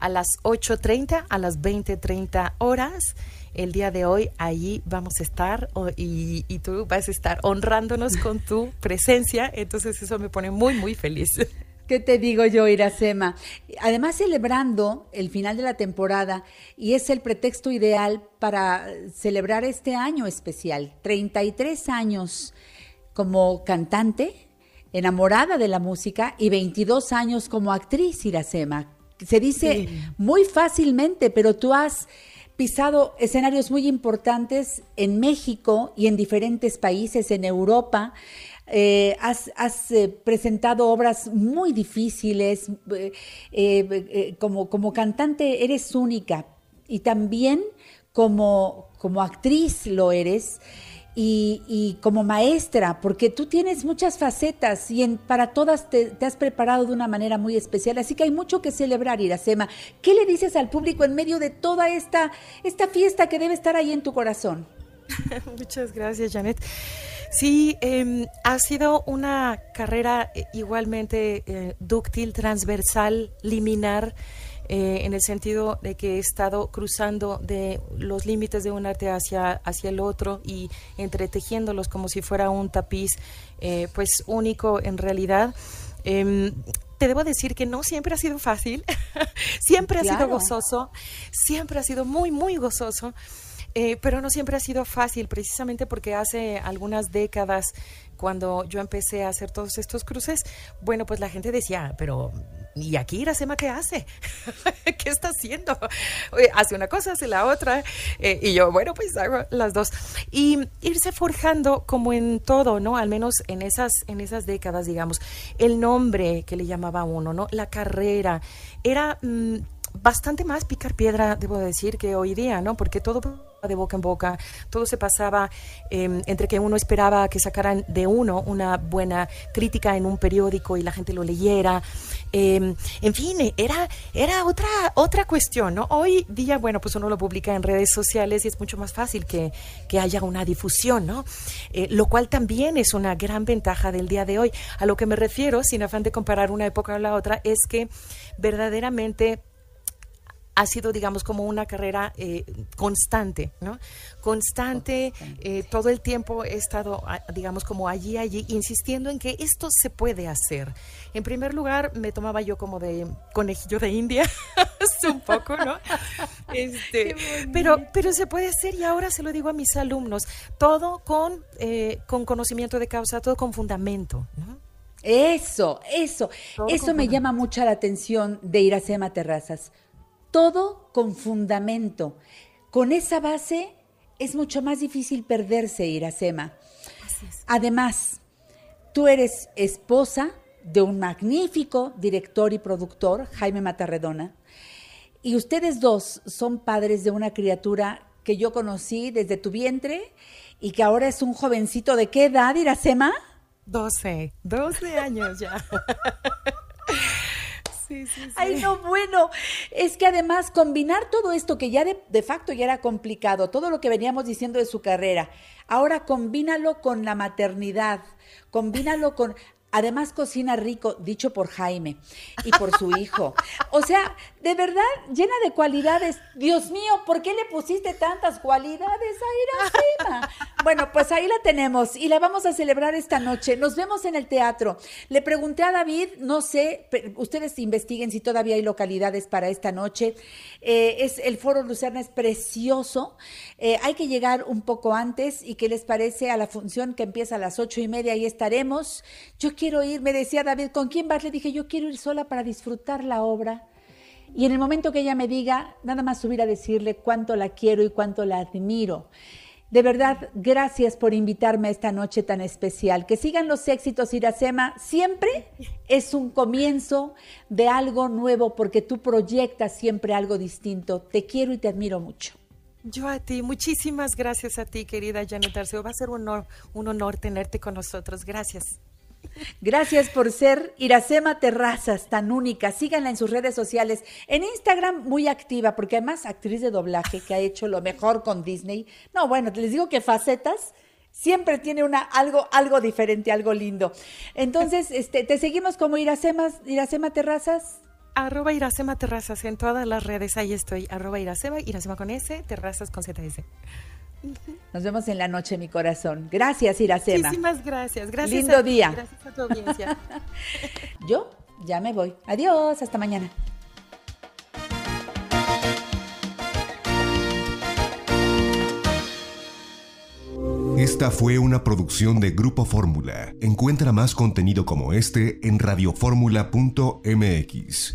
a las 8.30, a las 20.30 horas. El día de hoy allí vamos a estar y, y tú vas a estar honrándonos con tu presencia. Entonces eso me pone muy, muy feliz. ¿Qué te digo yo, Iracema? Además, celebrando el final de la temporada, y es el pretexto ideal para celebrar este año especial, 33 años como cantante, enamorada de la música, y 22 años como actriz, Iracema. Se dice Sí. muy fácilmente, pero tú has pisado escenarios muy importantes en México y en diferentes países, en Europa. Eh, has has, eh, presentado obras muy difíciles. eh, eh, eh, como, como cantante eres única y también como, como actriz lo eres. Y, y como maestra, porque tú tienes muchas facetas y en, para todas te, te has preparado de una manera muy especial, así que hay mucho que celebrar, Iracema. ¿Qué le dices al público en medio de toda esta, esta fiesta que debe estar ahí en tu corazón? Muchas gracias, Janet. Sí, eh, ha sido una carrera eh, igualmente eh, dúctil, transversal, liminar, eh, en el sentido de que he estado cruzando de los límites de un arte hacia, hacia el otro y entretejiéndolos como si fuera un tapiz, eh, pues único en realidad. Em, te debo decir que no siempre ha sido fácil, siempre ha sido gozoso, siempre ha sido muy, muy gozoso. Eh, pero no siempre ha sido fácil, precisamente porque hace algunas décadas, cuando yo empecé a hacer todos estos cruces, bueno, pues la gente decía, pero ¿y aquí Iracema qué hace? ¿Qué está haciendo? Eh, Hace una cosa, hace la otra. Eh, y yo, bueno, pues hago las dos. Y irse forjando como en todo, ¿no? Al menos en esas, en esas décadas, digamos. El nombre que le llamaba uno, ¿no? La carrera. Era... mm, bastante más picar piedra, debo decir, que hoy día, ¿no? Porque todo de boca en boca, todo se pasaba eh, entre que uno esperaba que sacaran de uno una buena crítica en un periódico y la gente lo leyera. Eh, en fin, era, era otra, otra cuestión, ¿no? Hoy día, bueno, pues uno lo publica en redes sociales y es mucho más fácil que, que haya una difusión, ¿no? Eh, lo cual también es una gran ventaja del día de hoy. A lo que me refiero, sin afán de comparar una época con la otra, es que verdaderamente ha sido, digamos, como una carrera eh, constante, ¿no? Constante, eh, todo el tiempo he estado, ah, digamos, como allí, allí, insistiendo en que esto se puede hacer. En primer lugar, me tomaba yo como de conejillo de India, un poco, ¿no? Este, pero, pero se puede hacer y ahora se lo digo a mis alumnos, todo con, eh, con conocimiento de causa, todo con fundamento, ¿no? Eso, eso, Todo eso me llama mucho la atención de Iracema Terrazas. Todo con fundamento. Con esa base es mucho más difícil perderse, Iracema. Además, tú eres esposa de un magnífico director y productor, Jaime Matarredona, y ustedes dos son padres de una criatura que yo conocí desde tu vientre y que ahora es un jovencito de qué edad, Iracema? 12, 12 años ya. Ay, no, bueno, es que además combinar todo esto que ya de, de facto ya era complicado, todo lo que veníamos diciendo de su carrera, ahora combínalo con la maternidad, combínalo con... Además cocina rico, dicho por Jaime y por su hijo. O sea, de verdad, llena de cualidades. Dios mío, ¿por qué le pusiste tantas cualidades a Iracema? Bueno, pues ahí la tenemos y la vamos a celebrar esta noche. Nos vemos en el teatro. Le pregunté a David, no sé, ustedes investiguen si todavía hay localidades para esta noche. Eh, es el Foro Lucerna es precioso. Eh, hay que llegar un poco antes y qué les parece a la función que empieza a las ocho y media. Ahí estaremos. Yo quiero ir, me decía David, ¿con quién vas? Le dije, yo quiero ir sola para disfrutar la obra. Y en el momento que ella me diga, nada más subir a decirle cuánto la quiero y cuánto la admiro. De verdad, gracias por invitarme a esta noche tan especial. Que sigan los éxitos, Iracema. Siempre es un comienzo de algo nuevo porque tú proyectas siempre algo distinto. Te quiero y te admiro mucho. Yo a ti, muchísimas gracias a ti, querida Janet Arceo. Va a ser un honor, un honor tenerte con nosotros. Gracias. Gracias por ser Iracema Terrazas, tan única. Síganla en sus redes sociales. En Instagram, muy activa, porque además actriz de doblaje que ha hecho lo mejor con Disney. No, bueno, les digo que facetas siempre tiene una algo algo diferente, algo lindo. Entonces, este, te seguimos como Iracema, Iracema Terrazas. Arroba Iracema Terrazas en todas las redes. Ahí estoy. Arroba Iracema, Iracema con S, Terrazas con ZS. Nos vemos en la noche, mi corazón. Gracias, Iracema. Muchísimas gracias. Gracias Lindo a ti, día. Gracias a tu audiencia. Yo ya me voy. Adiós, hasta mañana. Esta fue una producción de Grupo Fórmula. Encuentra más contenido como este en radioformula.mx.